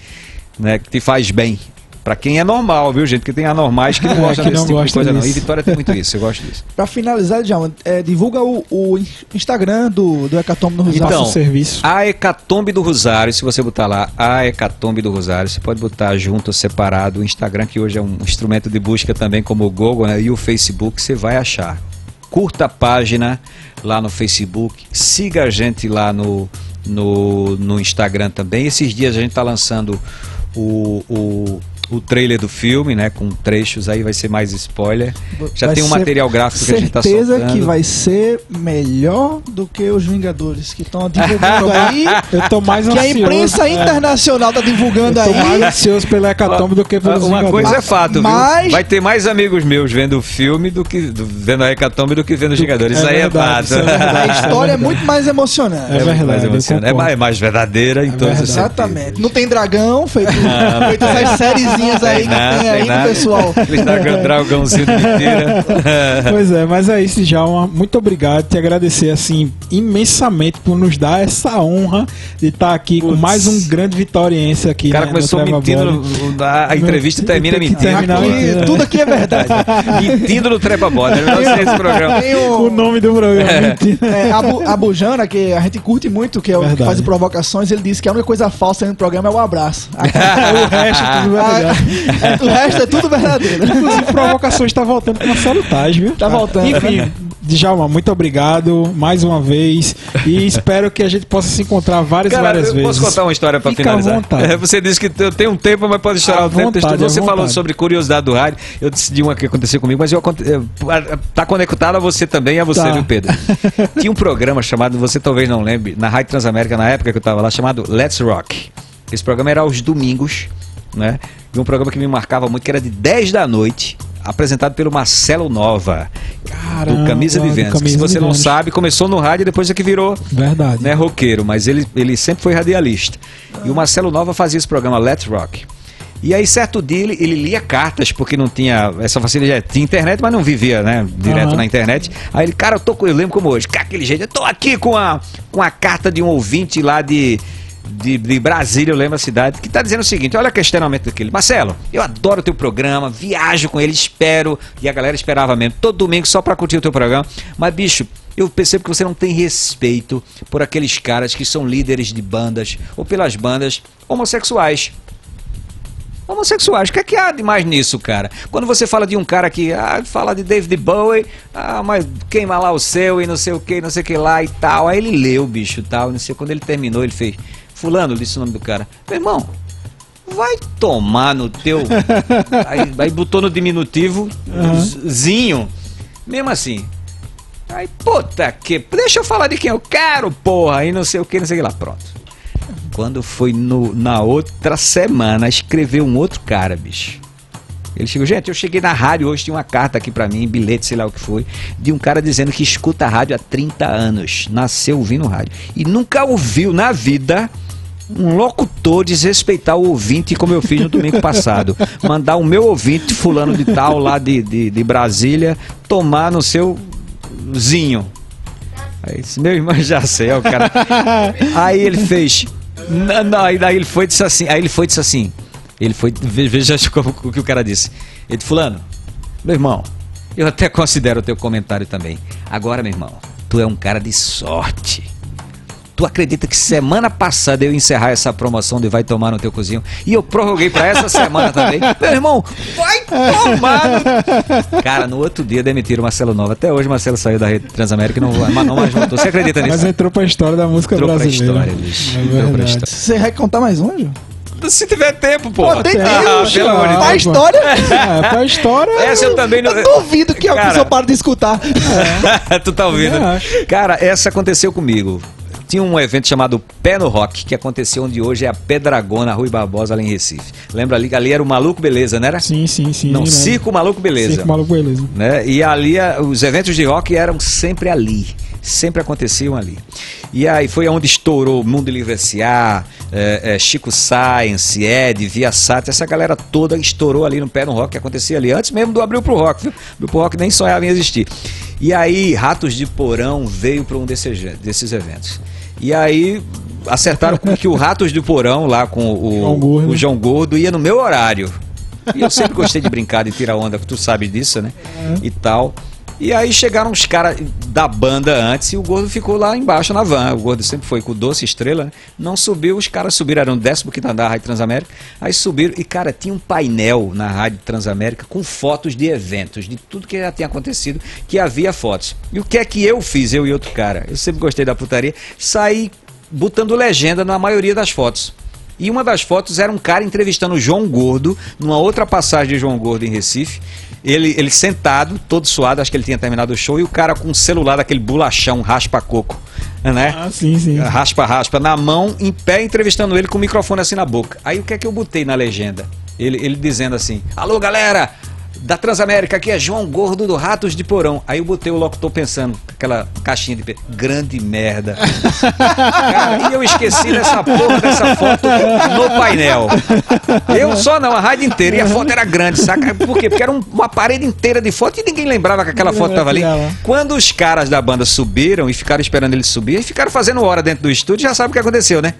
né, que te faz bem. Pra quem é normal, viu, gente? Porque tem anormais que não É, gostam que desse não tipo de gostam coisa, não. E disso. Vitória tem muito isso, eu gosto disso. Pra finalizar, Djalma, é, divulga o, o Instagram do, do Hecatombe no Rosário. Então, serviço. A Hecatombe do Rosário, se você botar lá, a Hecatombe do Rosário, você pode botar junto ou separado o Instagram, que hoje é um instrumento de busca também, como o Google, né? E o Facebook, você vai achar. Curta a página lá no Facebook, siga a gente lá no, no, no Instagram também. Esses dias a gente está lançando o, o, o trailer do filme, né? Com trechos aí, vai ser mais spoiler. Já Vai tem um material gráfico que a gente tá Certeza soltando. que vai ser melhor do que os Vingadores que estão divulgando aí. Eu tô mais que a ansioso. imprensa é, internacional tá divulgando eu tô mais aí. ansioso pela Hecatombe do que pelos Uma Vingadores. coisa é fato, Mas- viu? Vai ter mais amigos meus vendo o filme do que do- vendo a Hecatombe do que vendo os Vingadores. Isso é aí verdade, é fato. isso é verdade. A história é muito mais emocionante. É verdade, mais emocionante. É mais, verdadeira em todos os verdade. Exatamente. Não tem dragão, feito, feito essas sériezinhas aí que nada, tem aí no pessoal. Dragão, dragãozinho de. Pois é, mas é isso, Djalma. Muito obrigado. Te agradecer, assim, imensamente por nos dar essa honra de estar aqui com mais um grande vitoriense aqui. O cara né, começou mentindo, a, a entrevista termina mentindo. Aqui. Aqui, tudo aqui é verdade. Mentindo no Trepa Bola. Eu não sei esse programa. Tem O o, nome do programa. mentira. é, a, Bu- a Bujana, que a gente curte muito, que é o que faz provocações, ele disse que a única coisa falsa no programa é o abraço. o resto é tudo verdade. A- o resto é tudo verdadeiro. Inclusive, provocações está voltando com uma salutagem, viu? Tá voltando, Enfim? Djalma, muito obrigado mais uma vez. E espero que a gente possa se encontrar várias, Cara, várias eu vezes. posso contar uma história pra Fica à finalizar? vontade. É, Você disse que eu tenho um tempo, mas pode estourar o tempo. vontade, Você à falou vontade. sobre curiosidade do rádio. Eu decidi uma que aconteceu comigo, mas eu eh, tá conectado a você também e a você, Tá. viu, Pedro? Tinha um programa chamado, você talvez não lembre, na Rádio Transamérica, na época que eu tava lá, chamado Let's Rock. Esse programa era aos domingos, né? E um programa que me marcava muito, que era de 10 da noite, apresentado pelo Marcelo Nova, Caramba, do Camisa de do Vênus. que Camisa se você não sabe, começou no rádio e depois é que virou Verdade. né, roqueiro, mas ele, ele sempre foi radialista. E o Marcelo Nova fazia esse programa Let's Rock. E aí, certo dia, ele, ele lia cartas, porque não tinha essa facilidade. Tinha internet, mas não vivia, né? Direto Aham. na internet. Aí ele, cara, eu tô com. Eu lembro como hoje, com aquele jeito, eu tô aqui com a, com a carta de um ouvinte lá de. De, de Brasília, eu lembro a cidade, que tá dizendo o seguinte: olha o questionamento daquele. Marcelo, eu adoro o teu programa, viajo com ele, espero. E a galera esperava mesmo, todo domingo só pra curtir o teu programa. Mas, bicho, eu percebo que você não tem respeito por aqueles caras que são líderes de bandas ou pelas bandas homossexuais. Homossexuais, o que é que há de mais nisso, cara? Quando você fala de um cara que ah, fala de David Bowie, ah, mas queima lá o seu e não sei o que, não sei o que lá e tal. Aí ele leu, bicho, tal, não sei. Quando ele terminou, ele fez. Fulano, disse o nome do cara. Meu irmão, vai tomar no teu. aí, aí botou no diminutivo, Aham. zinho. Mesmo assim. Aí, puta que. Deixa eu falar de quem eu quero, porra. Aí não sei o que, não sei o que lá. Pronto. Quando foi no, na outra semana, escreveu um outro cara, bicho. Ele chegou, gente, eu cheguei na rádio hoje, tinha uma carta aqui pra mim, bilhete, sei lá o que foi, de um cara dizendo que escuta rádio há 30 anos, nasceu ouvindo rádio. E nunca ouviu na vida um locutor desrespeitar o ouvinte como eu fiz no domingo passado. Mandar o meu ouvinte, fulano de tal, lá de, de, de Brasília, tomar no seu zinho. Aí disse, meu irmão, já sei, é o cara. Aí ele fez. Não, não, aí daí ele foi e disse assim. Aí ele foi e disse assim. Ele foi. ve- Veja como- o que o cara disse. Ele disse, fulano, meu irmão, eu até considero o teu comentário também. Agora, meu irmão, tu é um cara de sorte. Tu acredita que semana passada eu ia encerrar essa promoção de vai tomar no teu cozinho e eu prorroguei pra essa semana também? Meu irmão, vai tomar! No... Cara, no outro dia demitiram o Marcelo Nova. Até hoje o Marcelo saiu da rede Transamérica e não, não mais voltou. Você acredita nisso? Mas entrou pra história da música Entrou pra brasileira. história, bicho. É Entrou pra verdade. história. Você vai contar mais um, Ju? Se tiver tempo, pô. Pô, tem Ah, tempo, pelo amor de Pra Deus. história, É, pra história. Essa eu também não. eu duvido que a Cara, pessoa pare de escutar. tu tá ouvindo? Cara, essa aconteceu comigo. Tinha um evento chamado Pé no Rock, que aconteceu onde hoje é a Pedragona, Rui Barbosa, ali em Recife. Lembra ali? Ali era o Maluco Beleza, não era? Sim, sim, sim. Não, lembro. Circo Maluco Beleza. Circo Maluco Beleza. né? E ali os eventos de rock eram sempre ali, sempre aconteciam ali. E aí foi onde estourou Mundo Livre S.A., é, é, Chico Science, Ed, Via Sat, essa galera toda estourou ali no pé no rock, que acontecia ali, antes mesmo do Abril pro Rock, viu? Abril pro Rock nem sonhava em existir. E aí Ratos de Porão veio para um desses, desses eventos. E aí acertaram com que o Ratos de Porão, lá com o, João Gordo. o João Gordo, ia no meu horário. E eu sempre gostei de brincar, de tirar onda, tu sabe disso, né? E tal. E aí chegaram os caras da banda antes e o Gordo ficou lá embaixo na van. O Gordo sempre foi com Doce Estrela, né? Não subiu, os caras subiram, eram décimo quinto andar da Rádio Transamérica. Aí subiram e, cara, tinha um painel na Rádio Transamérica com fotos de eventos, de tudo que já tinha acontecido, que havia fotos. E o que é que eu fiz, eu e outro cara? Eu sempre gostei da putaria, saí botando legenda na maioria das fotos. E uma das fotos era um cara entrevistando o João Gordo, numa outra passagem de João Gordo em Recife. Ele, ele sentado, todo suado, acho que ele tinha terminado o show, e o cara com um celular daquele bolachão, raspa-coco, né? Ah, sim, sim. Raspa-raspa na mão, em pé, entrevistando ele com o microfone assim na boca. Aí o que é que eu botei na legenda? Ele, ele dizendo assim: Alô galera, da Transamérica, aqui é João Gordo do Ratos de Porão. Aí eu botei o locutor pensando, aquela caixinha de. Grande merda. Cara, e eu esqueci dessa porra dessa foto no painel. Eu só não, a rádio inteira. E a foto era grande, saca? Por quê? Porque era um- uma parede inteira de foto e ninguém lembrava que aquela foto estava ali. Quando os caras da banda subiram e ficaram esperando ele subir, e ficaram fazendo hora dentro do estúdio, já sabe o que aconteceu, né?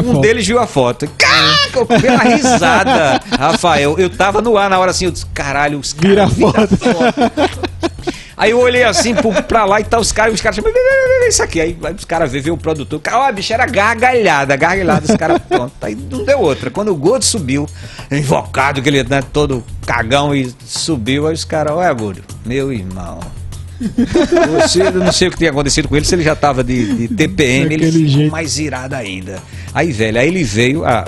Um deles viu a foto. Caraca, eu peguei uma risada. Rafael, eu tava no ar na hora assim, eu disse, caralho, os caras Vira a foto. Aí eu olhei assim pro- pra lá e tá os caras, os caras chamam, isso aqui. Aí, aí os caras vê, vê o produtor. Cara, ó, bicho, era gargalhada, gargalhada. Os caras, pronto. Aí não deu outra. Quando o Gordo subiu, invocado, aquele né, todo cagão e subiu, aí os caras, olha, Gordo, meu irmão. Você, eu não sei o que tinha acontecido com ele, se ele já tava de, de TPM, ele Daquele ficou jeito. mais irado ainda. Aí, velho, aí ele veio, a,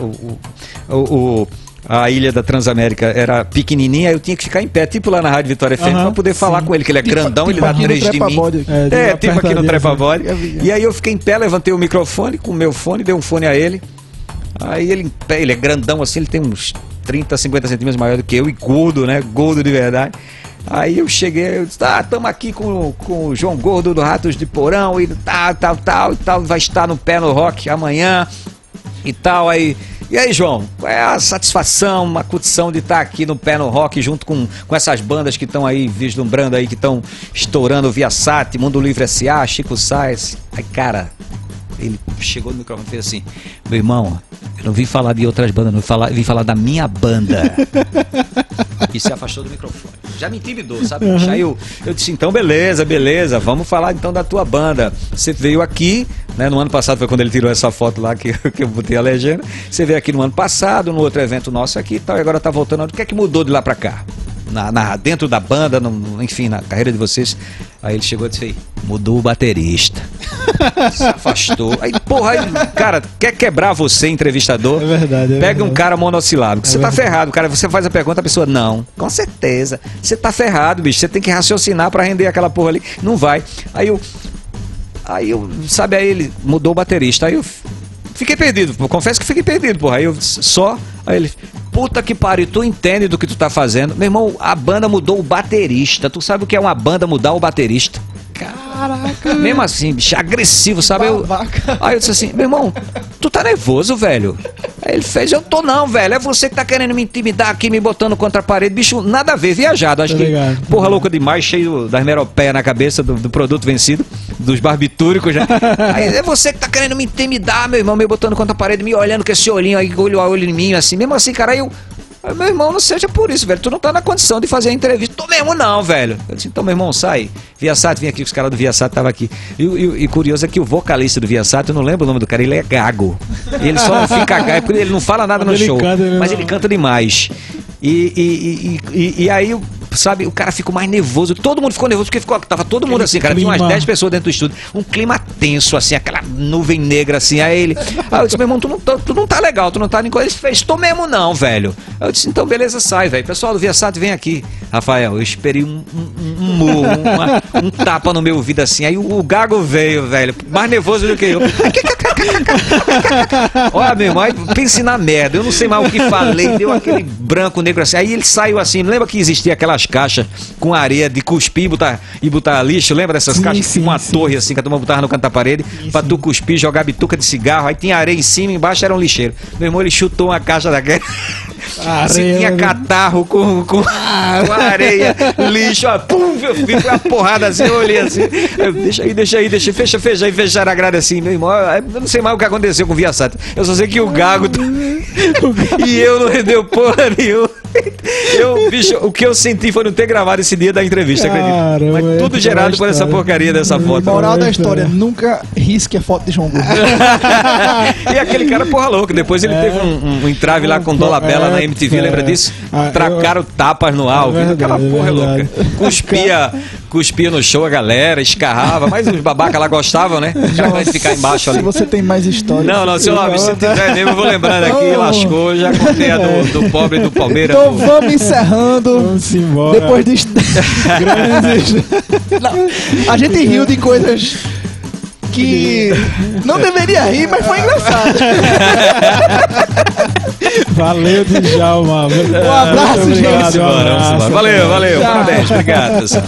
o, o- a ilha da Transamérica era pequenininha, aí eu tinha que ficar em pé, tipo lá na Rádio Vitória FM, Aham, pra poder falar sim. com ele, que ele é Tipo- grandão, ele tipo dá aqui no três de mim. É, É, uma tipo aqui no apertadinha, Trepa-Bode. assim. E aí eu fiquei em pé, levantei o microfone com o meu fone, dei um fone a ele. Aí ele em pé, ele é grandão assim, ele tem uns 30, 50 centímetros maior do que eu e gordo, né? Gordo de verdade. Aí eu cheguei, eu disse, tá, estamos aqui com, com o João Gordo do Ratos de Porão e tal, tal, tal, e tal, vai estar no pé no rock amanhã e tal. Aí, e aí, João, qual é a satisfação, uma curtição de estar aqui no pé no rock junto com, com essas bandas que estão aí vislumbrando aí, que estão estourando via Sat, Mundo Livre SA, Chico Sainz. Aí, cara, ele chegou no microfone e fez assim: Meu irmão, eu não vim falar de outras bandas, não vim falar, vim falar da minha banda. e se afastou do microfone. Já me intimidou, sabe? Uhum. Aí eu, eu disse: Então, beleza, beleza, vamos falar então da tua banda. Você veio aqui, né? No ano passado foi quando ele tirou essa foto lá que, que eu botei a legenda. Você veio aqui no ano passado, no outro evento nosso aqui e tal, e agora tá voltando. O que é que mudou de lá pra cá? Na, na- dentro da banda, no- enfim, na carreira de vocês. Aí ele chegou e disse: "Ei, mudou o baterista. Se afastou. Aí, porra, aí, cara, quer quebrar você, entrevistador? É verdade, é Pega um verdade. cara monossilábico. Você tá verdade. ferrado, cara. Você faz a pergunta, a pessoa, não. Com certeza. Você tá ferrado, bicho. Você tem que raciocinar pra render aquela porra ali. Não vai. Aí eu. Aí eu, sabe, aí ele mudou o baterista. Aí eu fiquei perdido. pô. Confesso que fiquei perdido, porra. Aí eu só. Aí ele, puta que pariu, tu entende do que tu tá fazendo? Meu irmão, a banda mudou o baterista. Tu sabe o que é uma banda mudar o baterista? Caraca. Mesmo assim, bicho, agressivo, sabe? Eu, aí eu disse assim, meu irmão, tu tá nervoso, velho? Aí ele fez, eu tô não, velho. É você que tá querendo me intimidar aqui, me botando contra a parede. Bicho, nada a ver, viajado. Acho que, porra louca demais, cheio das meropeias na cabeça do, do produto vencido, dos barbitúricos, né? Aí é você que tá querendo me intimidar, meu irmão, me botando contra a parede, me olhando com esse olhinho aí, olho a olho em mim, assim. Mesmo assim, cara, aí eu... Aí, Meu irmão, não seja por isso, velho. Tu não tá na condição de fazer a entrevista. Tô mesmo não, velho. Eu disse, então, meu irmão, sai. Viasat, vim aqui, os caras do Viasat estavam aqui. E, e- e curioso é que o vocalista do Viasat, eu não lembro o nome do cara, ele é gago. Ele só não fica gago, ele não fala nada no ele show. canta, ele mas não- ele canta demais. E, e, e, e- e aí, sabe, o cara ficou mais nervoso. Todo mundo ficou nervoso porque ficou, tava todo mundo assim, cara. Tinha umas clima. 10 pessoas dentro do estúdio. Um clima tenso, assim, aquela nuvem negra, assim. Aí ele. Aí eu disse, meu irmão, tu não, tá- tu não tá legal, tu não tá nem coisa. Ele fez, tô mesmo não, velho. Aí eu disse, então beleza, sai, velho. Pessoal do Viasat, vem aqui. Rafael, eu esperei um, um, um murro, uma- um tapa no meu ouvido assim. Aí o, o gago veio, velho. Mais nervoso do que eu. Olha, meu irmão, aí pense na merda. Eu não sei mais o que falei, deu aquele branco negro assim. Aí ele saiu assim. Lembra que existia aquelas caixas com areia de cuspir e botar, e botar lixo? Lembra dessas Sim, caixas sim, tinha uma sim. torre assim que a turma botava no canto da parede pra tu cuspir, jogar bituca de cigarro. Aí tinha areia em cima e embaixo era um lixeiro. Meu irmão, ele chutou uma caixa daquela. Se Areia, tinha catarro com, com, com areia, lixo, ó, pum, eu fui com uma porrada assim, eu olhei assim, eu, deixa aí, deixa aí, deixa, fecha, fecha aí, fecharam a grade assim, meu irmão, eu não sei mais o que aconteceu com o Viasat, eu só sei que o Gago e eu não rendeu porra nenhuma. Eu, bicho, o que eu senti foi não ter gravado esse dia da entrevista, acredito. Caramba, Mas é tudo gerado por essa porcaria dessa foto. Moral da história, nunca risque a foto de João Gordo. e aquele cara porra louco. Depois ele É. teve um, um entrave lá com Dolabella na MTV, É. lembra disso? Ah, eu- Tracaram tapas no ar, É aquela é porra verdade. louca. Cuspia, cuspia no show a galera, escarrava, mas os babacas lá gostavam, né? Cara vai ficar embaixo ali. Se você tem mais história. Não, não, seu Lopes, se tiver mesmo, eu vou lembrando aqui, lascou, já contei a do, do pobre do Palmeiras. Então do- vamos encerrando. Vamos embora. Depois de. Não, a gente riu de coisas que não deveria rir, mas foi engraçado. Valeu, Djalma. Um abraço, gente. um abraço. Valeu, valeu, Tchau. parabéns, obrigado, pessoal.